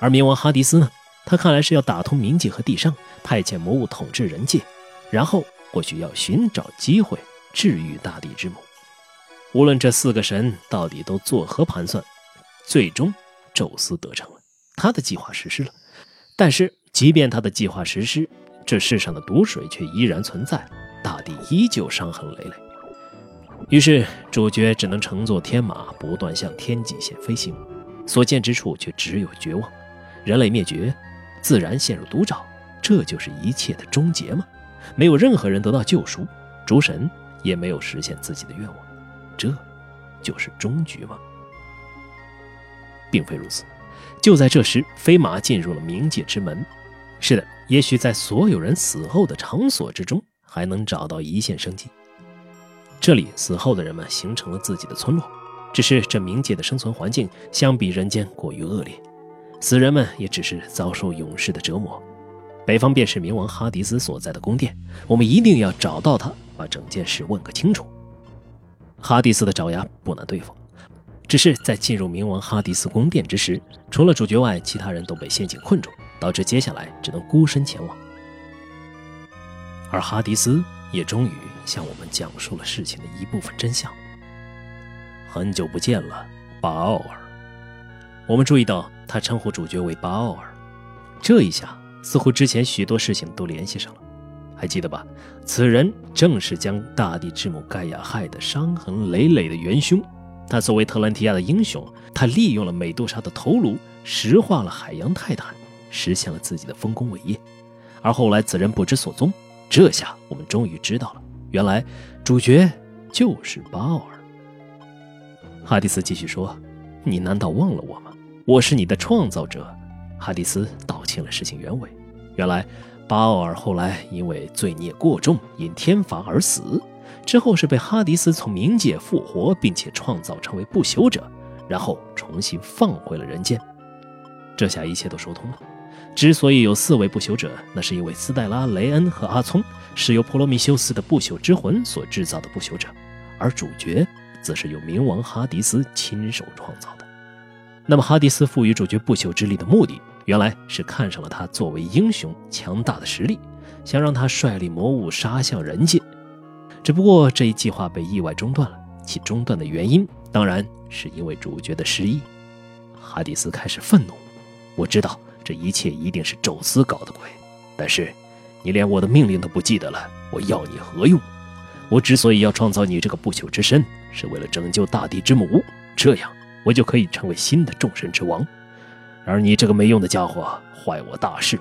而冥王哈迪斯呢？他看来是要打通冥界和地上，派遣魔物统治人界，然后或许要寻找机会治愈大地之母。无论这四个神到底都作何盘算，最终宙斯得逞了，他的计划实施了。但是，即便他的计划实施，这世上的毒水却依然存在，大地依旧伤痕累累。于是，主角只能乘坐天马，不断向天际线飞行，所见之处却只有绝望。人类灭绝，自然陷入毒沼，这就是一切的终结吗？没有任何人得到救赎，诸神也没有实现自己的愿望，这就是终局吗？并非如此。就在这时，飞马进入了冥界之门。是的，也许在所有人死后的场所之中，还能找到一线生机。这里死后的人们形成了自己的村落，只是这冥界的生存环境相比人间过于恶劣。死人们也只是遭受勇士的折磨。北方便是冥王哈迪斯所在的宫殿，我们一定要找到他，把整件事问个清楚。哈迪斯的爪牙不难对付，只是在进入冥王哈迪斯宫殿之时，除了主角外，其他人都被陷阱困住，导致接下来只能孤身前往。而哈迪斯也终于向我们讲述了事情的一部分真相。很久不见了，巴奥尔。我们注意到。他称呼主角为巴奥尔，这一下似乎之前许多事情都联系上了，还记得吧？此人正是将大地之母盖亚害得伤痕累累的元凶。他作为特兰提亚的英雄，他利用了美杜莎的头颅石化了海洋泰坦，实现了自己的丰功伟业。而后来此人不知所踪，这下我们终于知道了，原来主角就是巴奥尔。哈迪斯继续说：“你难道忘了我吗？”我是你的创造者，哈迪斯道清了事情原委。原来巴奥尔后来因为罪孽过重，因天罚而死，之后是被哈迪斯从冥界复活，并且创造成为不朽者，然后重新放回了人间。这下一切都说通了。之所以有四位不朽者，那是因为斯黛拉、雷恩和阿聪是由普罗米修斯的不朽之魂所制造的不朽者，而主角则是由冥王哈迪斯亲手创造的。那么，哈迪斯赋予主角不朽之力的目的，原来是看上了他作为英雄强大的实力，想让他率领魔物杀向人界。只不过这一计划被意外中断了，其中断的原因当然是因为主角的失忆。哈迪斯开始愤怒，我知道这一切一定是宙斯搞的鬼，但是你连我的命令都不记得了，我要你何用？我之所以要创造你这个不朽之身，是为了拯救大地之母，这样。我就可以成为新的众神之王，而你这个没用的家伙坏我大事，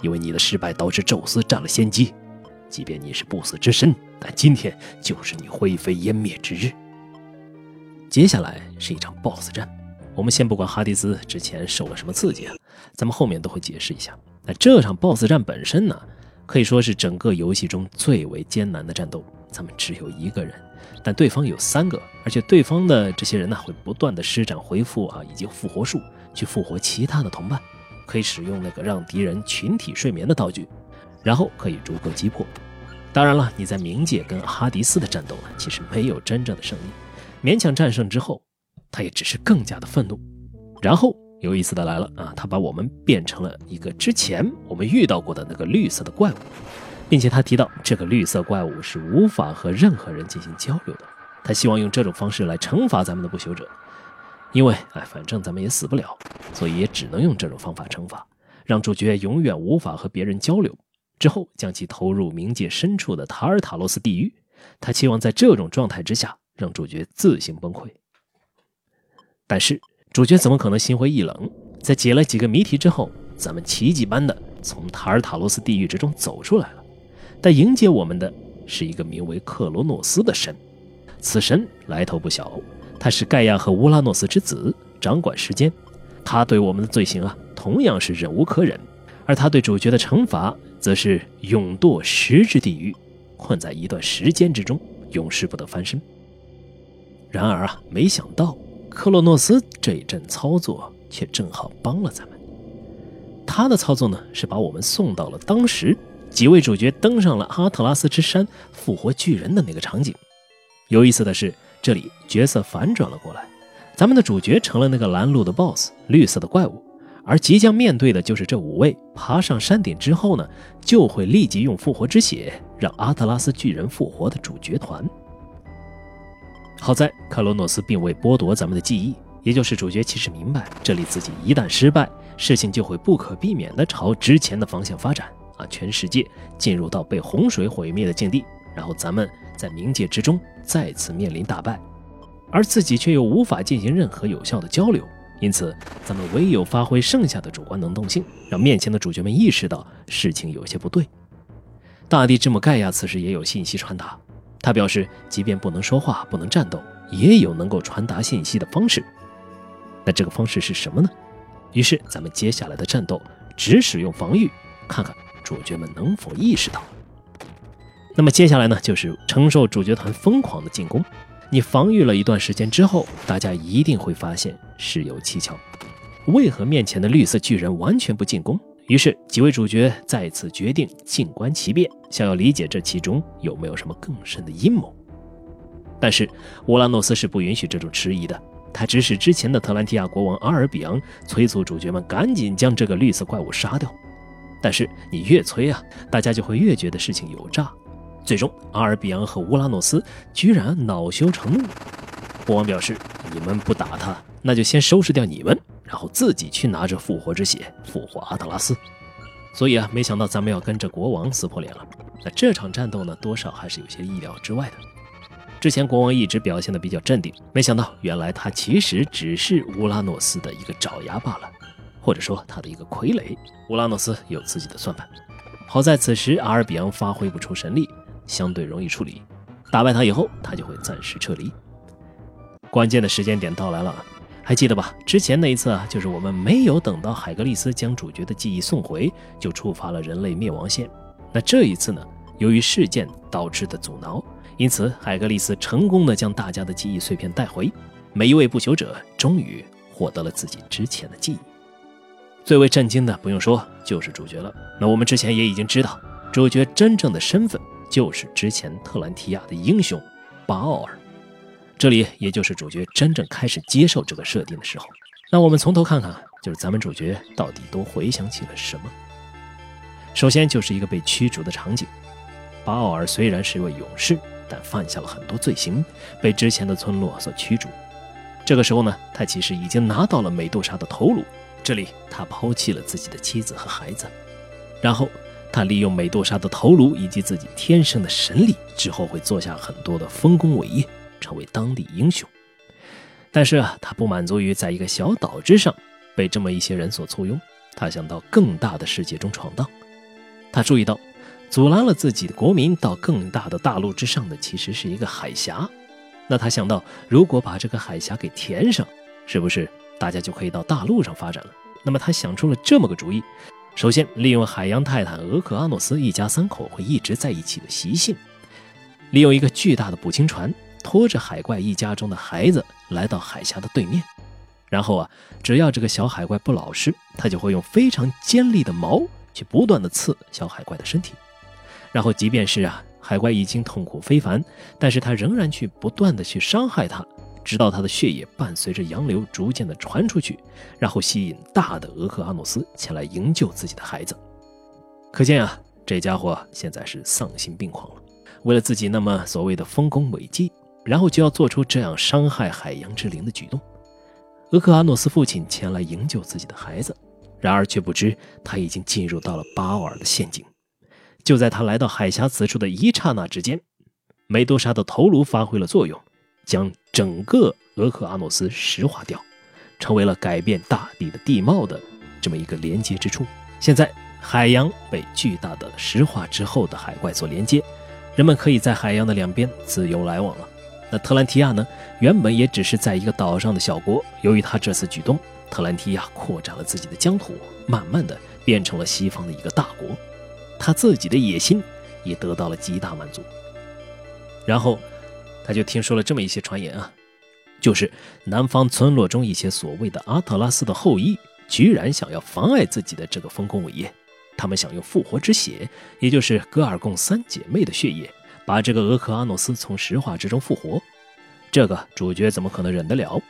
因为你的失败导致宙斯占了先机。即便你是不死之身，但今天就是你灰飞烟灭之日。接下来是一场 BOSS 战，我们先不管哈迪斯之前受了什么刺激啊，咱们后面都会解释一下。那这场 BOSS 战本身呢，可以说是整个游戏中最为艰难的战斗。咱们只有一个人。但对方有三个，而且对方的这些人呢，会不断的施展回复啊，以及复活术去复活其他的同伴，可以使用那个让敌人群体睡眠的道具，然后可以逐个击破。当然了，你在冥界跟哈迪斯的战斗呢，其实没有真正的胜利，勉强战胜之后，他也只是更加的愤怒。然后有意思的来了啊，他把我们变成了一个之前我们遇到过的那个绿色的怪物。并且他提到，这个绿色怪物是无法和任何人进行交流的。他希望用这种方式来惩罚咱们的不朽者，因为哎，反正咱们也死不了，所以也只能用这种方法惩罚，让主角永远无法和别人交流。之后将其投入冥界深处的塔尔塔罗斯地狱。他期望在这种状态之下，让主角自行崩溃。但是主角怎么可能心灰意冷？在解了几个谜题之后，咱们奇迹般的从塔尔塔罗斯地狱之中走出来了。但迎接我们的是一个名为克罗诺斯的神，此神来头不小，他是盖亚和乌拉诺斯之子，掌管时间。他对我们的罪行啊，同样是忍无可忍，而他对主角的惩罚，则是永堕十之地狱，困在一段时间之中，永世不得翻身。然而啊，没想到克洛诺斯这一阵操作，却正好帮了咱们。他的操作呢，是把我们送到了当时。几位主角登上了阿特拉斯之山，复活巨人的那个场景。有意思的是，这里角色反转了过来。咱们的主角成了那个拦路的 BOSS，绿色的怪物，而即将面对的就是这五位爬上山顶之后呢，就会立即用复活之血让阿特拉斯巨人复活的主角团。好在克罗诺斯并未剥夺咱们的记忆，也就是主角其实明白，这里自己一旦失败，事情就会不可避免地朝之前的方向发展啊！全世界进入到被洪水毁灭的境地，然后咱们在冥界之中再次面临大败。而自己却又无法进行任何有效的交流，因此咱们唯有发挥剩下的主观能动性，让面前的主角们意识到事情有些不对。大地之母盖亚此时也有信息传达，他表示，即便不能说话、不能战斗，也有能够传达信息的方式。那这个方式是什么呢？于是咱们接下来的战斗只使用防御，看看主角们能否意识到。那么接下来呢，就是承受主角团疯狂的进攻。你防御了一段时间之后，大家一定会发现事有蹊跷。为何面前的绿色巨人完全不进攻？于是几位主角再次决定静观其变，想要理解这其中有没有什么更深的阴谋。但是乌拉诺斯是不允许这种迟疑的，他指使之前的特兰提亚国王阿尔比昂催促主角们赶紧将这个绿色怪物杀掉。但是你越催啊，大家就会越觉得事情有诈。最终，阿尔比昂和乌拉诺斯居然恼羞成怒。国王表示：“你们不打他，那就先收拾掉你们，然后自己去拿着复活之血复活阿特拉斯。”所以啊，没想到咱们要跟着国王撕破脸了。那这场战斗呢，多少还是有些意料之外的。之前国王一直表现的比较镇定，没想到原来他其实只是乌拉诺斯的一个爪牙罢了，或者说他的一个傀儡。乌拉诺斯有自己的算盘。好在此时阿尔比昂发挥不出神力。相对容易处理，打败他以后，他就会暂时撤离。关键的时间点到来了，还记得吧？之前那一次啊，就是我们没有等到海格力斯将主角的记忆送回，就触发了人类灭亡线。那这一次呢？由于事件导致的阻挠，因此海格力斯成功的将大家的记忆碎片带回，每一位不朽者终于获得了自己之前的记忆。最为震惊的，不用说，就是主角了。那我们之前也已经知道，主角真正的身份。就是之前特兰提亚的英雄巴奥尔，这里也就是主角真正开始接受这个设定的时候。那我们从头看看，就是咱们主角到底都回想起了什么。首先就是一个被驱逐的场景，巴奥尔虽然是一位勇士，但犯下了很多罪行，被之前的村落所驱逐。这个时候呢，他其实已经拿到了美杜莎的头颅，这里他抛弃了自己的妻子和孩子，然后。他利用美杜莎的头颅以及自己天生的神力，之后会做下很多的丰功伟业，成为当地英雄。但是啊，他不满足于在一个小岛之上被这么一些人所簇拥，他想到更大的世界中闯荡。他注意到，阻拦了自己的国民到更大的大陆之上的其实是一个海峡。那他想到，如果把这个海峡给填上，是不是大家就可以到大陆上发展了？那么他想出了这么个主意。首先，利用海洋泰坦俄克阿诺斯一家三口会一直在一起的习性，利用一个巨大的捕鲸船拖着海怪一家中的孩子来到海峡的对面，然后啊，只要这个小海怪不老实，他就会用非常尖利的矛去不断的刺小海怪的身体，然后即便是啊海怪已经痛苦非凡，但是他仍然去不断的去伤害他。直到他的血液伴随着洋流逐渐的传出去，然后吸引大的俄克阿诺斯前来营救自己的孩子。可见啊，这家伙现在是丧心病狂了。为了自己那么所谓的丰功伟绩，然后就要做出这样伤害海洋之灵的举动。俄克阿诺斯父亲前来营救自己的孩子，然而却不知他已经进入到了巴奥尔的陷阱。就在他来到海峡此处的一刹那之间，美杜莎的头颅发挥了作用。将整个俄克阿诺斯石化掉，成为了改变大地的地貌的这么一个连接之处。现在海洋被巨大的石化之后的海怪所连接，人们可以在海洋的两边自由来往了。那特兰提亚呢？原本也只是在一个岛上的小国，由于他这次举动，特兰提亚扩展了自己的疆土，慢慢的变成了西方的一个大国，他自己的野心也得到了极大满足。然后。他就听说了这么一些传言啊，就是南方村落中一些所谓的阿特拉斯的后裔，居然想要妨碍自己的这个丰功伟业。他们想用复活之血，也就是戈尔贡三姐妹的血液，把这个俄克阿诺斯从石化之中复活。这个主角怎么可能忍得了？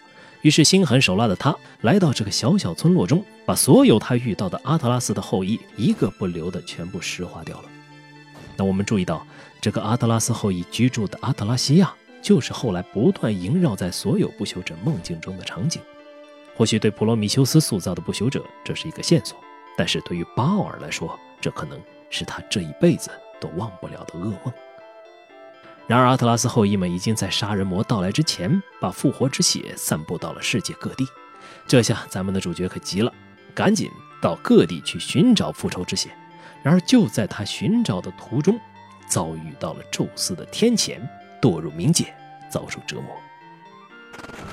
于是心狠手辣的他来到这个小小村落中，把所有他遇到的阿特拉斯的后裔一个不留的全部石化掉了。那我们注意到，这个阿特拉斯后裔居住的阿特拉西亚，就是后来不断萦绕在所有不朽者梦境中的场景。或许对普罗米修斯塑造的不朽者这是一个线索，但是对于巴奥尔来说，这可能是他这一辈子都忘不了的噩梦。然而，阿特拉斯后裔们已经在杀人魔到来之前，把复活之血散布到了世界各地。这下咱们的主角可急了，赶紧到各地去寻找复仇之血。然而，就在他寻找的途中，遭遇到了宙斯的天谴，堕入冥界，遭受折磨。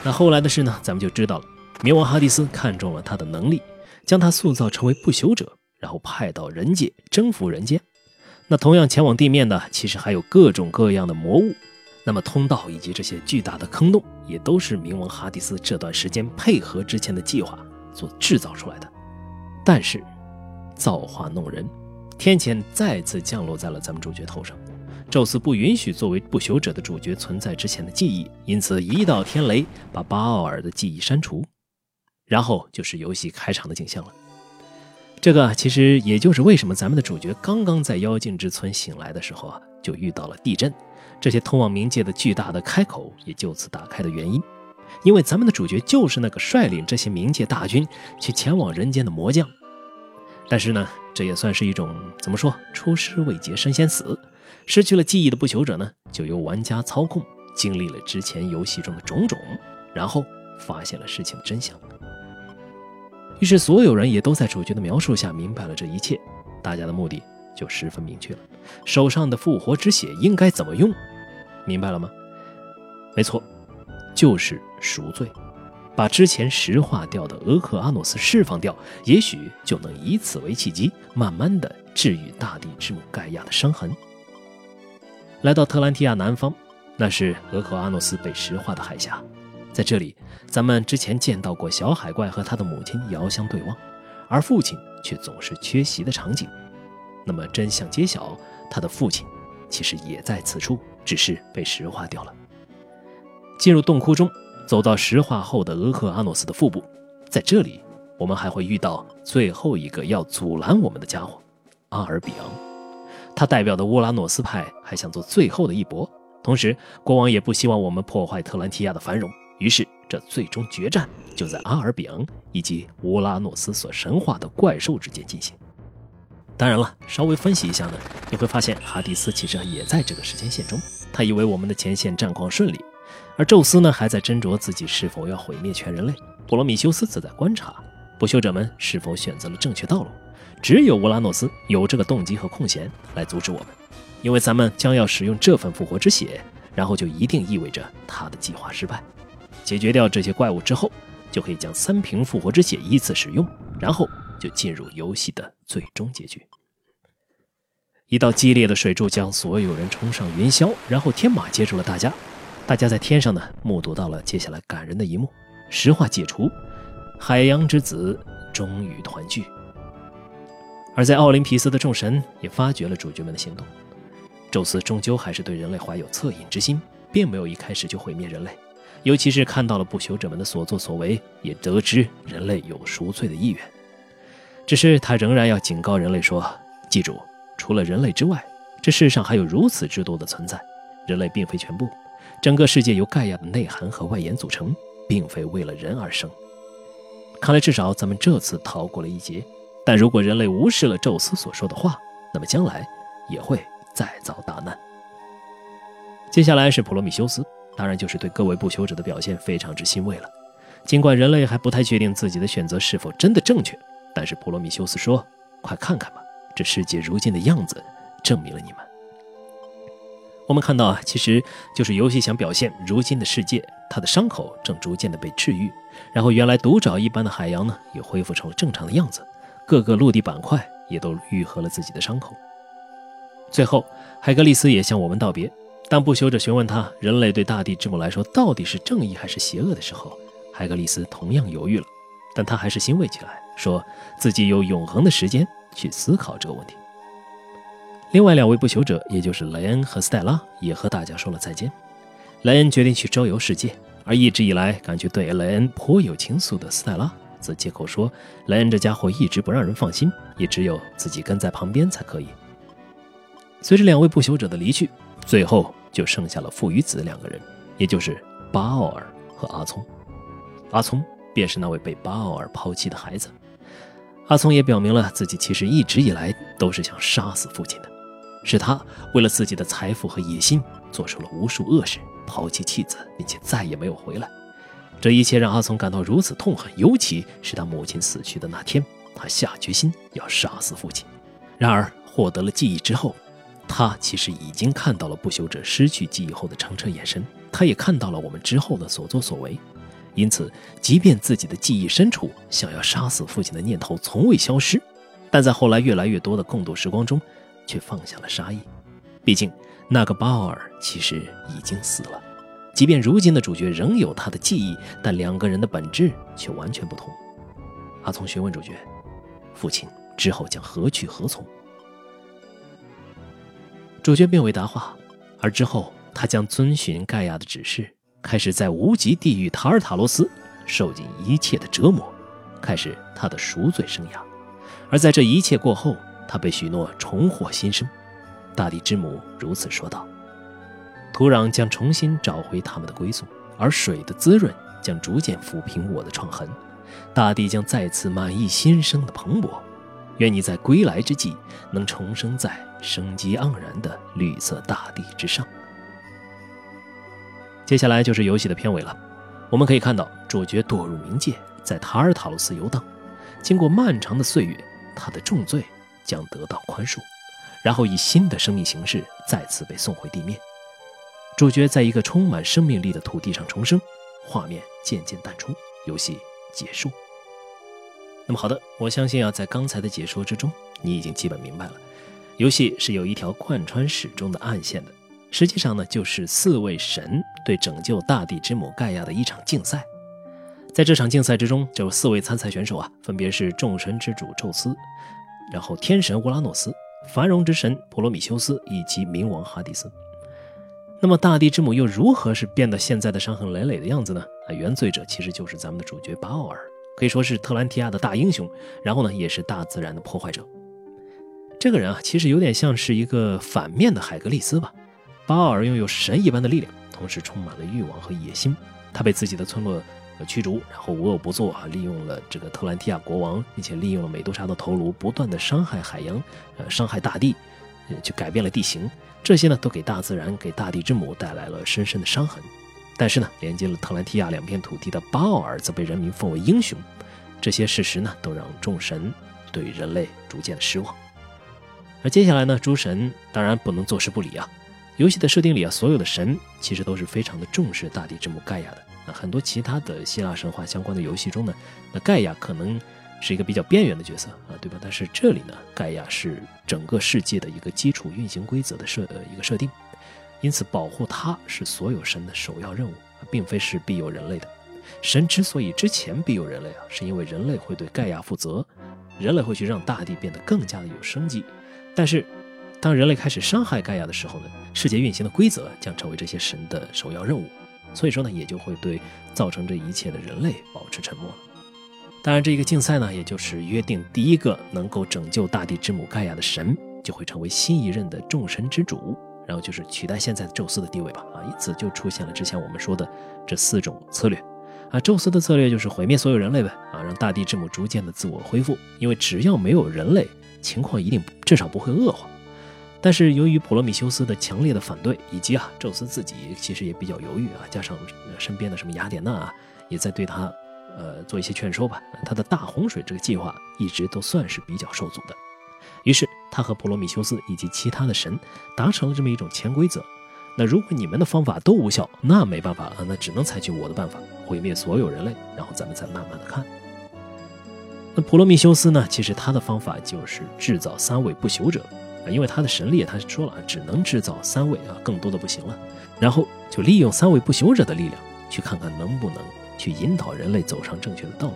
那后来的事呢？咱们就知道了。冥王哈迪斯看中了他的能力，将他塑造成为不朽者，然后派到人界征服人间。那同样前往地面的，其实还有各种各样的魔物。那么通道以及这些巨大的坑洞，也都是冥王哈迪斯这段时间配合之前的计划所制造出来的。但是造化弄人，天谴再次降落在了咱们主角头上。宙斯不允许作为不朽者的主角存在之前的记忆，因此一道天雷把巴奥尔的记忆删除。然后就是游戏开场的景象了。这个其实也就是为什么咱们的主角刚刚在妖精之村醒来的时候啊，就遇到了地震，这些通往冥界的巨大的开口也就此打开的原因。因为咱们的主角就是那个率领这些冥界大军去前往人间的魔将。但是呢，这也算是一种怎么说？出师未捷身先死，失去了记忆的不朽者呢，就由玩家操控，经历了之前游戏中的种种，然后发现了事情的真相。于是，所有人也都在主角的描述下明白了这一切，大家的目的就十分明确了：手上的复活之血应该怎么用？明白了吗？没错，就是赎罪，把之前石化掉的俄克阿诺斯释放掉，也许就能以此为契机，慢慢的治愈大地之母盖亚的伤痕。来到特兰提亚南方，那是俄克阿诺斯被石化的海峡。在这里，咱们之前见到过小海怪和他的母亲遥相对望，而父亲却总是缺席的场景。那么真相揭晓，他的父亲其实也在此处，只是被石化掉了。进入洞窟中，走到石化后的俄克阿诺斯的腹部，在这里，我们还会遇到最后一个要阻拦我们的家伙——阿尔比昂。他代表的乌拉诺斯派还想做最后的一搏，同时国王也不希望我们破坏特兰提亚的繁荣。于是，这最终决战就在阿尔比昂以及乌拉诺斯所神化的怪兽之间进行。当然了，稍微分析一下呢，你会发现哈迪斯其实也在这个时间线中。他以为我们的前线战况顺利，而宙斯呢还在斟酌自己是否要毁灭全人类。普罗米修斯则在观察不朽者们是否选择了正确道路。只有乌拉诺斯有这个动机和空闲来阻止我们，因为咱们将要使用这份复活之血，然后就一定意味着他的计划失败。解决掉这些怪物之后，就可以将三瓶复活之血依次使用，然后就进入游戏的最终结局。一道激烈的水柱将所有人冲上云霄，然后天马接住了大家。大家在天上呢，目睹到了接下来感人的一幕：石化解除，海洋之子终于团聚。而在奥林匹斯的众神也发觉了主角们的行动，宙斯终究还是对人类怀有恻隐之心，并没有一开始就毁灭人类。尤其是看到了不朽者们的所作所为，也得知人类有赎罪的意愿。只是他仍然要警告人类说：“记住，除了人类之外，这世上还有如此之多的存在。人类并非全部，整个世界由盖亚的内涵和外延组成，并非为了人而生。看来至少咱们这次逃过了一劫。但如果人类无视了宙斯所说的话，那么将来也会再遭大难。”接下来是普罗米修斯。当然，就是对各位不朽者的表现非常之欣慰了。尽管人类还不太确定自己的选择是否真的正确，但是普罗米修斯说：“快看看吧，这世界如今的样子，证明了你们。”我们看到啊，其实就是游戏想表现如今的世界，它的伤口正逐渐的被治愈，然后原来独爪一般的海洋呢，也恢复成了正常的样子，各个陆地板块也都愈合了自己的伤口。最后，海格力斯也向我们道别。当不朽者询问他人类对大地之母来说到底是正义还是邪恶的时候，海格力斯同样犹豫了，但他还是欣慰起来，说自己有永恒的时间去思考这个问题。另外两位不朽者，也就是雷恩和斯黛拉，也和大家说了再见。雷恩决定去周游世界，而一直以来感觉对莱恩颇有情愫的斯黛拉，则借口说莱恩这家伙一直不让人放心，也只有自己跟在旁边才可以。随着两位不朽者的离去，最后就剩下了父与子两个人，也就是巴奥尔和阿聪。阿聪便是那位被巴奥尔抛弃的孩子。阿聪也表明了自己其实一直以来都是想杀死父亲的，是他为了自己的财富和野心做出了无数恶事，抛弃妻子，并且再也没有回来。这一切让阿聪感到如此痛恨，尤其是他母亲死去的那天，他下决心要杀死父亲。然而获得了记忆之后，他其实已经看到了不朽者失去记忆后的澄澈眼神，他也看到了我们之后的所作所为。因此，即便自己的记忆深处想要杀死父亲的念头从未消失，但在后来越来越多的共度时光中，却放下了杀意。毕竟，那个巴尔其实已经死了。即便如今的主角仍有他的记忆，但两个人的本质却完全不同。阿聪询问主角：“父亲之后将何去何从？”主角并未答话，而之后他将遵循盖亚的指示。开始在无极地狱塔尔塔罗斯受尽一切的折磨，开始他的赎罪生涯。而在这一切过后，他被许诺重获新生。大地之母如此说道：“土壤将重新找回他们的归宿，而水的滋润将逐渐抚平我的创痕。大地将再次满溢新生的蓬勃。愿你在归来之际，能重生在生机盎然的绿色大地之上。”接下来就是游戏的片尾了。我们可以看到，主角堕入冥界，在塔尔塔罗斯游荡。经过漫长的岁月，他的重罪将得到宽恕，然后以新的生命形式再次被送回地面。主角在一个充满生命力的土地上重生，画面渐渐淡出，游戏结束。那么好的，我相信啊，在刚才的解说之中，你已经基本明白了，游戏是有一条贯穿始终的暗线的。实际上呢，就是四位神对拯救大地之母盖亚的一场竞赛。在这场竞赛之中，有四位参赛选手啊，分别是众神之主宙斯，然后天神乌拉诺斯、繁荣之神普罗米修斯以及冥王哈迪斯。那么，大地之母又如何是变得现在的伤痕累累的样子呢？啊，原罪者其实就是咱们的主角巴奥尔，可以说是特兰提亚的大英雄，然后呢，也是大自然的破坏者。这个人啊，其实有点像是一个反面的海格力斯吧。巴奥尔拥有神一般的力量，同时充满了欲望和野心。他被自己的村落驱逐，然后无恶不作啊，利用了这个特兰提亚国王，并且利用了美杜莎的头颅，不断的伤害海洋，呃，伤害大地，呃，去改变了地形。这些呢，都给大自然、给大地之母带来了深深的伤痕。但是呢，连接了特兰提亚两片土地的巴奥尔则被人民奉为英雄。这些事实呢，都让众神对人类逐渐的失望。而接下来呢，诸神当然不能坐视不理啊。游戏的设定里啊，所有的神其实都是非常的重视大地之母盖亚的。那很多其他的希腊神话相关的游戏中呢，那盖亚可能是一个比较边缘的角色啊，对吧？但是这里呢，盖亚是整个世界的一个基础运行规则的设呃一个设定，因此保护它是所有神的首要任务，并非是必有人类的。神之所以之前必有人类啊，是因为人类会对盖亚负责，人类会去让大地变得更加的有生机，但是。当人类开始伤害盖亚的时候呢，世界运行的规则将成为这些神的首要任务，所以说呢，也就会对造成这一切的人类保持沉默了。当然，这一个竞赛呢，也就是约定第一个能够拯救大地之母盖亚的神就会成为新一任的众神之主，然后就是取代现在的宙斯的地位吧。啊，因此就出现了之前我们说的这四种策略。啊，宙斯的策略就是毁灭所有人类呗，啊，让大地之母逐渐的自我恢复，因为只要没有人类，情况一定至少不会恶化。但是由于普罗米修斯的强烈的反对，以及啊宙斯自己其实也比较犹豫啊，加上身边的什么雅典娜啊也在对他，呃做一些劝说吧，他的大洪水这个计划一直都算是比较受阻的。于是他和普罗米修斯以及其他的神达成了这么一种潜规则：那如果你们的方法都无效，那没办法啊，那只能采取我的办法，毁灭所有人类，然后咱们再慢慢的看。那普罗米修斯呢，其实他的方法就是制造三位不朽者啊。因为他的神力，他说了，只能制造三位啊，更多的不行了。然后就利用三位不朽者的力量，去看看能不能去引导人类走上正确的道路。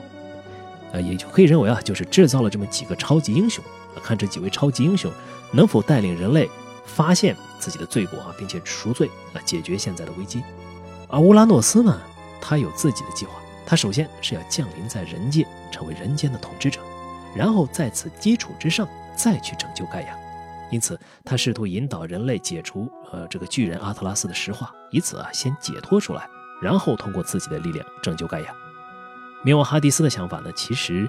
啊，也就可以认为啊，就是制造了这么几个超级英雄啊，看这几位超级英雄能否带领人类发现自己的罪过啊，并且赎罪啊，解决现在的危机。而乌拉诺斯呢，他有自己的计划。他首先是要降临在人界，成为人间的统治者，然后在此基础之上再去拯救盖亚。因此，他试图引导人类解除呃这个巨人阿特拉斯的石化，以此啊先解脱出来，然后通过自己的力量拯救盖亚。冥王哈迪斯的想法呢，其实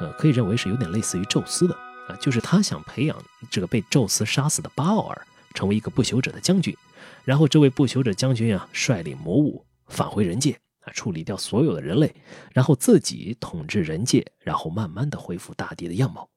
呃可以认为是有点类似于宙斯的啊，就是他想培养这个被宙斯杀死的巴奥尔成为一个不朽者的将军，然后这位不朽者将军啊率领魔物返回人界。处理掉所有的人类，然后自己统治人界，然后慢慢的恢复大地的样貌。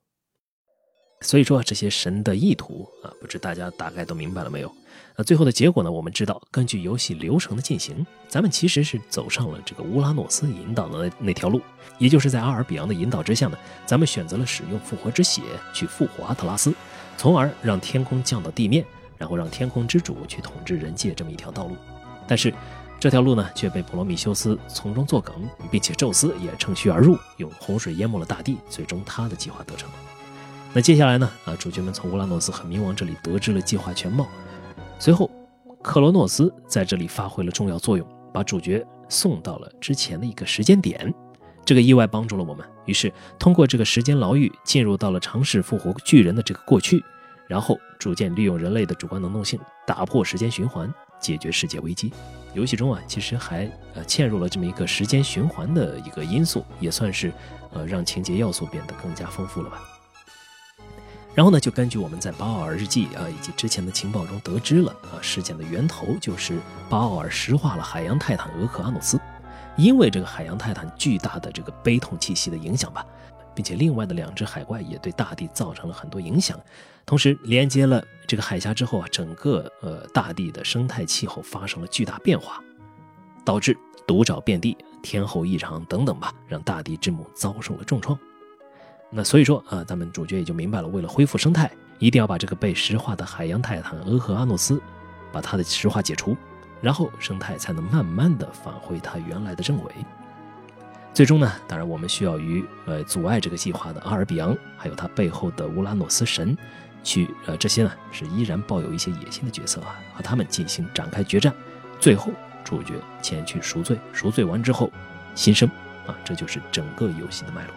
所以说这些神的意图啊，不知大家大概都明白了没有？那最后的结果呢？我们知道，根据游戏流程的进行，咱们其实是走上了这个乌拉诺斯引导的那条路，也就是在阿尔比昂的引导之下呢，咱们选择了使用复活之血去复活阿特拉斯，从而让天空降到地面，然后让天空之主去统治人界这么一条道路。但是。这条路呢，却被普罗米修斯从中作梗，并且宙斯也趁虚而入，用洪水淹没了大地，最终他的计划得逞。那接下来呢？啊，主角们从乌拉诺斯和冥王这里得知了计划全貌。随后，克罗诺斯在这里发挥了重要作用，把主角送到了之前的一个时间点。这个意外帮助了我们，于是通过这个时间牢狱，进入到了尝试复活巨人的这个过去，然后逐渐利用人类的主观能动性，打破时间循环。解决世界危机，游戏中啊，其实还呃嵌入了这么一个时间循环的一个因素，也算是呃让情节要素变得更加丰富了吧。然后呢，就根据我们在巴奥尔日记啊以及之前的情报中得知了啊，事件的源头就是巴奥尔石化了海洋泰坦俄克阿诺斯，因为这个海洋泰坦巨大的这个悲痛气息的影响吧。并且另外的两只海怪也对大地造成了很多影响，同时连接了这个海峡之后啊，整个呃大地的生态气候发生了巨大变化，导致毒沼遍地、天候异常等等吧，让大地之母遭受了重创。那所以说啊，咱们主角也就明白了，为了恢复生态，一定要把这个被石化的海洋泰坦俄赫阿诺斯，把它的石化解除，然后生态才能慢慢的返回它原来的正轨。最终呢，当然我们需要与呃阻碍这个计划的阿尔比昂，还有他背后的乌拉诺斯神，去呃这些呢是依然抱有一些野心的角色啊，和他们进行展开决战。最后主角前去赎罪，赎罪完之后新生啊，这就是整个游戏的脉络。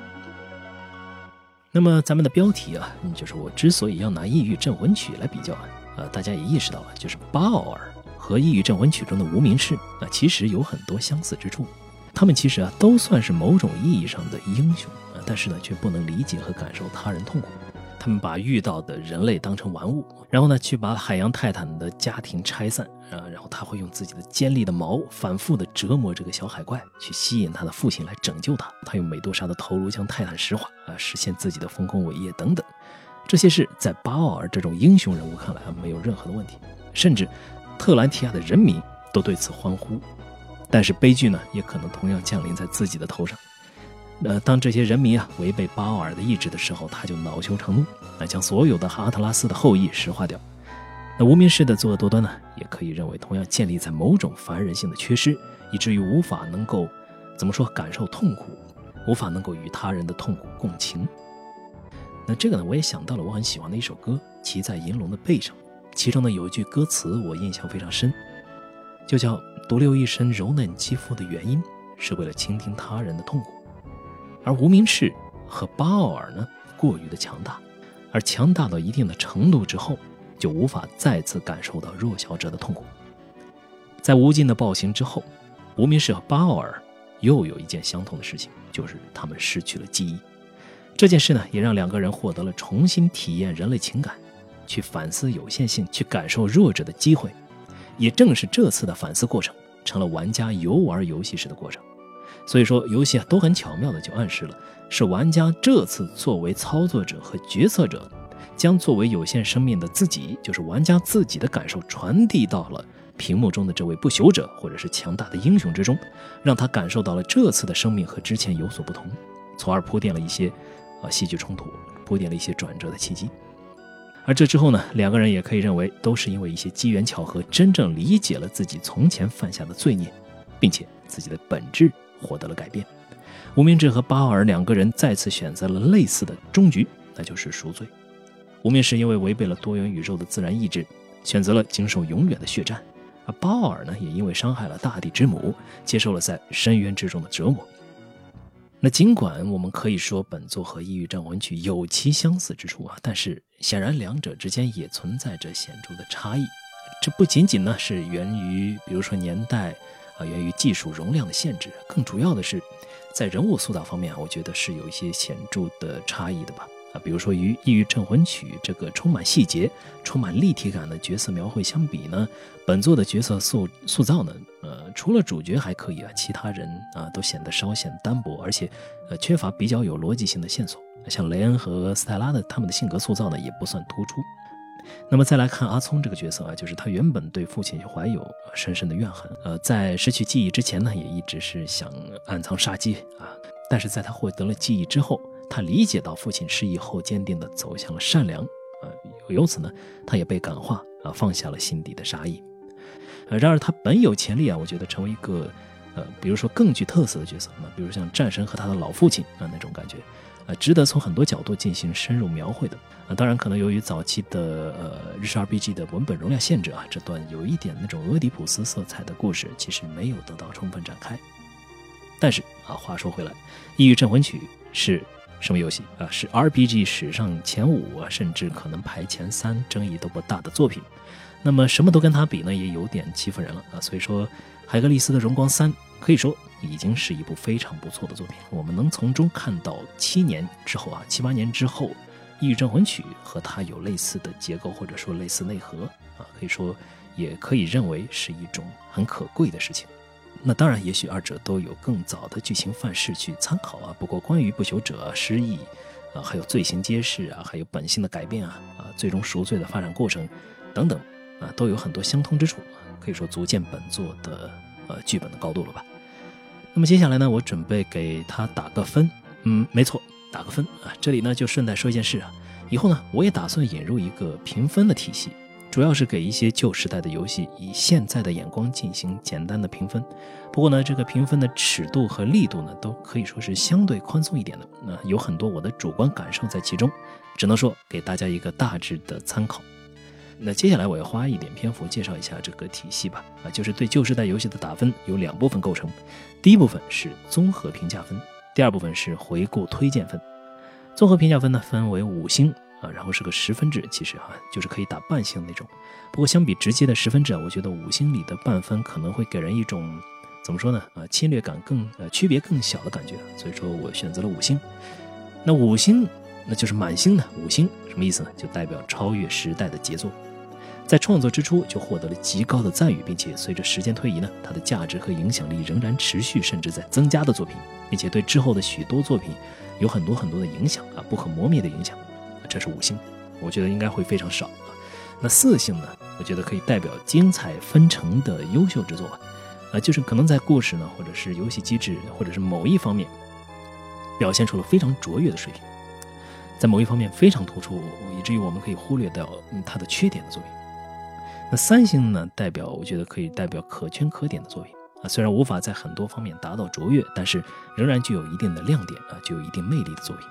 那么咱们的标题啊，就是我之所以要拿《异域镇魂曲》来比较啊，呃大家也意识到了，就是巴奥尔和《异域镇魂曲》中的无名氏啊，其实有很多相似之处。他们其实啊都算是某种意义上的英雄啊，但是呢却不能理解和感受他人痛苦。他们把遇到的人类当成玩物，然后呢去把海洋泰坦的家庭拆散啊，然后他会用自己的尖利的矛反复的折磨这个小海怪，去吸引他的父亲来拯救他。他用美杜莎的头颅将泰坦石化啊，实现自己的丰功伟业等等。这些事在巴奥尔这种英雄人物看来啊没有任何的问题，甚至特兰提亚的人民都对此欢呼。但是悲剧呢，也可能同样降临在自己的头上。那当这些人民啊违背巴奥尔的意志的时候，他就恼羞成怒，那将所有的阿特拉斯的后裔石化掉。那无名氏的作恶多端呢，也可以认为同样建立在某种凡人性的缺失，以至于无法能够怎么说感受痛苦，无法能够与他人的痛苦共情。那这个呢，我也想到了我很喜欢的一首歌《骑在银龙的背上》，其中呢有一句歌词我印象非常深，就叫。独留一身柔嫩肌肤的原因，是为了倾听他人的痛苦。而无名氏和巴奥尔呢，过于的强大，而强大到一定的程度之后，就无法再次感受到弱小者的痛苦。在无尽的暴行之后，无名氏和巴奥尔又有一件相同的事情，就是他们失去了记忆。这件事呢，也让两个人获得了重新体验人类情感，去反思有限性，去感受弱者的机会。也正是这次的反思过程，成了玩家游玩游戏时的过程。所以说，游戏啊都很巧妙的就暗示了，是玩家这次作为操作者和决策者，将作为有限生命的自己，就是玩家自己的感受传递到了屏幕中的这位不朽者或者是强大的英雄之中，让他感受到了这次的生命和之前有所不同，从而铺垫了一些啊戏剧冲突，铺垫了一些转折的契机。而这之后呢，两个人也可以认为都是因为一些机缘巧合，真正理解了自己从前犯下的罪孽，并且自己的本质获得了改变。无名氏和巴奥尔两个人再次选择了类似的终局，那就是赎罪。无名氏因为违背了多元宇宙的自然意志，选择了经受永远的血战；而巴奥尔呢，也因为伤害了大地之母，接受了在深渊之中的折磨。那尽管我们可以说本作和《异域镇魂曲》有其相似之处啊，但是显然两者之间也存在着显著的差异。这不仅仅呢是源于，比如说年代啊，源于技术容量的限制，更主要的是在人物塑造方面，我觉得是有一些显著的差异的吧。啊，比如说与《异域镇魂曲》这个充满细节、充满立体感的角色描绘相比呢，本作的角色塑塑造呢，呃，除了主角还可以啊，其他人啊都显得稍显单薄，而且呃缺乏比较有逻辑性的线索。像雷恩和斯泰拉的他们的性格塑造呢也不算突出。那么再来看阿聪这个角色啊，就是他原本对父亲怀有深深的怨恨，呃，在失去记忆之前呢，也一直是想暗藏杀机啊，但是在他获得了记忆之后。他理解到父亲失忆后，坚定地走向了善良，啊，由此呢，他也被感化，啊，放下了心底的杀意。呃，然而他本有潜力啊，我觉得成为一个，呃，比如说更具特色的角色，那比如像战神和他的老父亲啊那种感觉，啊，值得从很多角度进行深入描绘的。啊，当然可能由于早期的呃日式 RPG 的文本容量限制啊，这段有一点那种俄狄浦斯色彩的故事其实没有得到充分展开。但是啊，话说回来，《异域镇魂曲》是。什么游戏啊？是 RPG 史上前五，甚至可能排前三，争议都不大的作品。那么什么都跟它比呢，也有点欺负人了啊。所以说，海格力斯的《荣光三》可以说已经是一部非常不错的作品。我们能从中看到七年之后啊，七八年之后，《异域镇魂曲》和它有类似的结构或者说类似内核啊，可以说也可以认为是一种很可贵的事情。那当然，也许二者都有更早的剧情范式去参考啊。不过，关于不朽者失忆啊，还有罪行揭示啊，还有本性的改变啊，啊，最终赎罪的发展过程等等啊，都有很多相通之处，可以说足见本作的呃剧本的高度了吧。那么接下来呢，我准备给他打个分，嗯，没错，打个分啊。这里呢就顺带说一件事啊，以后呢我也打算引入一个评分的体系。主要是给一些旧时代的游戏以现在的眼光进行简单的评分，不过呢，这个评分的尺度和力度呢，都可以说是相对宽松一点的。那有很多我的主观感受在其中，只能说给大家一个大致的参考。那接下来我要花一点篇幅介绍一下这个体系吧。啊，就是对旧时代游戏的打分有两部分构成，第一部分是综合评价分，第二部分是回顾推荐分。综合评价分呢，分为五星。啊，然后是个十分制，其实啊，就是可以打半星那种。不过相比直接的十分制啊，我觉得五星里的半分可能会给人一种怎么说呢？啊，侵略感更呃区别更小的感觉。所以说我选择了五星。那五星那就是满星呢？五星什么意思呢？就代表超越时代的杰作，在创作之初就获得了极高的赞誉，并且随着时间推移呢，它的价值和影响力仍然持续甚至在增加的作品，并且对之后的许多作品有很多很多的影响啊，不可磨灭的影响。这是五星，我觉得应该会非常少。那四星呢？我觉得可以代表精彩纷呈的优秀之作吧。啊，就是可能在故事呢，或者是游戏机制，或者是某一方面，表现出了非常卓越的水平，在某一方面非常突出，以至于我们可以忽略掉它的缺点的作品。那三星呢？代表我觉得可以代表可圈可点的作品啊。虽然无法在很多方面达到卓越，但是仍然具有一定的亮点啊，具有一定魅力的作品。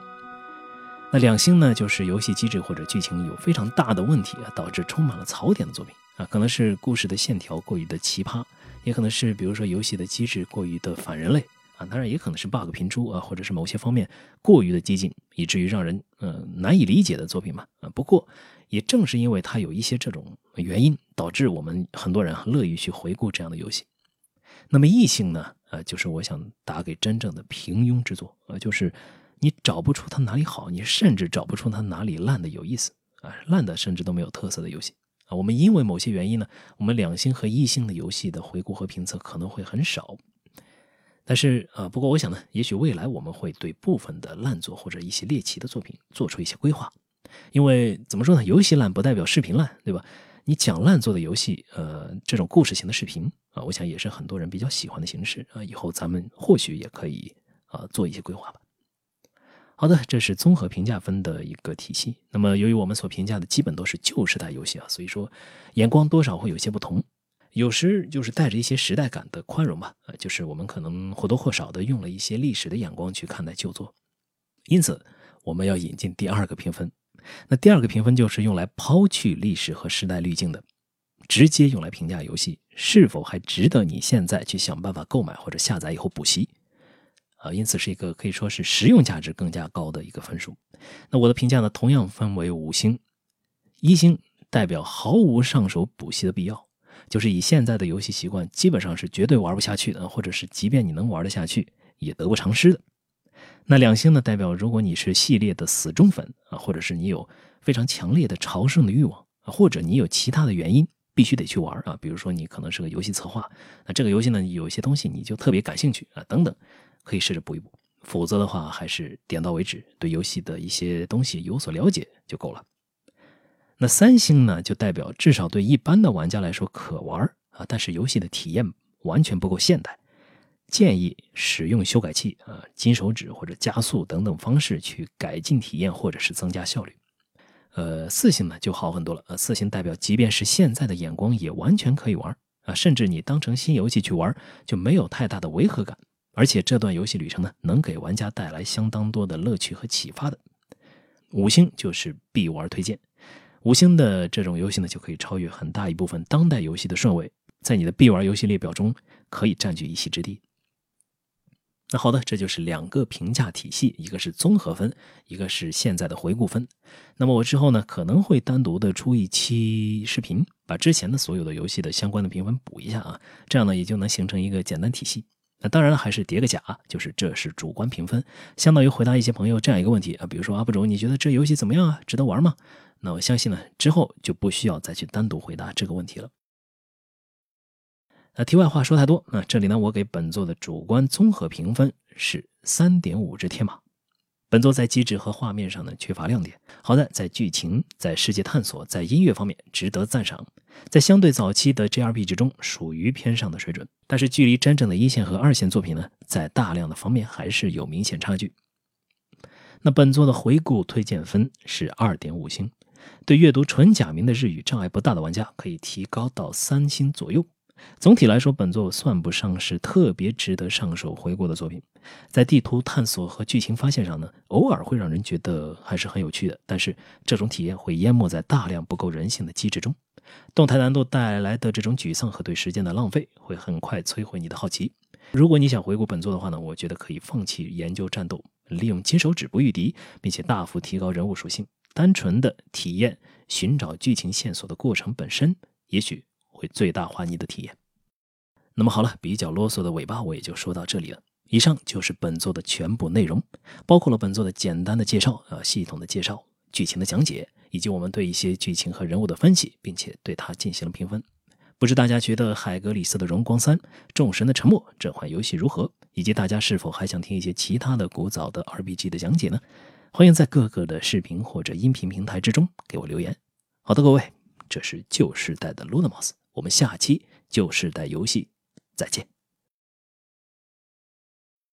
那两星呢，就是游戏机制或者剧情有非常大的问题啊，导致充满了槽点的作品啊，可能是故事的线条过于的奇葩，也可能是比如说游戏的机制过于的反人类啊，当然也可能是 bug 频出啊，或者是某些方面过于的激进，以至于让人呃难以理解的作品嘛啊。不过也正是因为它有一些这种原因，导致我们很多人乐意去回顾这样的游戏。那么异性呢，呃，就是我想打给真正的平庸之作呃，就是。你找不出它哪里好，你甚至找不出它哪里烂的有意思啊，烂的甚至都没有特色的游戏啊。我们因为某些原因呢，我们两星和一星的游戏的回顾和评测可能会很少。但是啊，不过我想呢，也许未来我们会对部分的烂作或者一些猎奇的作品做出一些规划。因为怎么说呢，游戏烂不代表视频烂，对吧？你讲烂作的游戏，呃，这种故事型的视频啊，我想也是很多人比较喜欢的形式啊。以后咱们或许也可以啊做一些规划吧。好的，这是综合评价分的一个体系。那么，由于我们所评价的基本都是旧时代游戏啊，所以说眼光多少会有些不同。有时就是带着一些时代感的宽容吧，呃，就是我们可能或多或少的用了一些历史的眼光去看待旧作。因此，我们要引进第二个评分。那第二个评分就是用来抛去历史和时代滤镜的，直接用来评价游戏是否还值得你现在去想办法购买或者下载以后补习。啊，因此是一个可以说是实用价值更加高的一个分数。那我的评价呢，同样分为五星，一星代表毫无上手补习的必要，就是以现在的游戏习惯，基本上是绝对玩不下去的，或者是即便你能玩得下去，也得不偿失的。那两星呢，代表如果你是系列的死忠粉啊，或者是你有非常强烈的朝圣的欲望啊，或者你有其他的原因必须得去玩啊，比如说你可能是个游戏策划，那这个游戏呢有一些东西你就特别感兴趣啊，等等。可以试着补一补，否则的话还是点到为止，对游戏的一些东西有所了解就够了。那三星呢，就代表至少对一般的玩家来说可玩啊，但是游戏的体验完全不够现代，建议使用修改器啊、金手指或者加速等等方式去改进体验或者是增加效率。呃，四星呢就好很多了，呃，四星代表即便是现在的眼光也完全可以玩啊，甚至你当成新游戏去玩就没有太大的违和感。而且这段游戏旅程呢，能给玩家带来相当多的乐趣和启发的。五星就是必玩推荐，五星的这种游戏呢，就可以超越很大一部分当代游戏的顺位，在你的必玩游戏列表中可以占据一席之地。那好的，这就是两个评价体系，一个是综合分，一个是现在的回顾分。那么我之后呢，可能会单独的出一期视频，把之前的所有的游戏的相关的评分补一下啊，这样呢，也就能形成一个简单体系。那当然了，还是叠个甲，就是这是主观评分，相当于回答一些朋友这样一个问题啊，比如说阿布主，你觉得这游戏怎么样啊？值得玩吗？那我相信呢，之后就不需要再去单独回答这个问题了。那题外话说太多，那这里呢，我给本作的主观综合评分是三点五只天马。本作在机制和画面上呢缺乏亮点，好在在剧情、在世界探索、在音乐方面值得赞赏，在相对早期的 JRPG 中属于偏上的水准，但是距离真正的一线和二线作品呢，在大量的方面还是有明显差距。那本作的回顾推荐分是二点五星，对阅读纯假名的日语障碍不大的玩家可以提高到三星左右。总体来说，本作算不上是特别值得上手回顾的作品。在地图探索和剧情发现上呢，偶尔会让人觉得还是很有趣的，但是这种体验会淹没在大量不够人性的机制中。动态难度带来的这种沮丧和对时间的浪费，会很快摧毁你的好奇。如果你想回顾本作的话呢，我觉得可以放弃研究战斗，利用金手指不御敌，并且大幅提高人物属性，单纯的体验寻找剧情线索的过程本身，也许。最大化你的体验。那么好了，比较啰嗦的尾巴我也就说到这里了。以上就是本作的全部内容，包括了本作的简单的介绍、呃系统的介绍、剧情的讲解，以及我们对一些剧情和人物的分析，并且对它进行了评分。不知大家觉得海格里斯的荣光三、众神的沉默这款游戏如何？以及大家是否还想听一些其他的古早的 RPG 的讲解呢？欢迎在各个的视频或者音频平台之中给我留言。好的，各位，这是旧时代的 Lunamos。我们下期就时代游戏再见。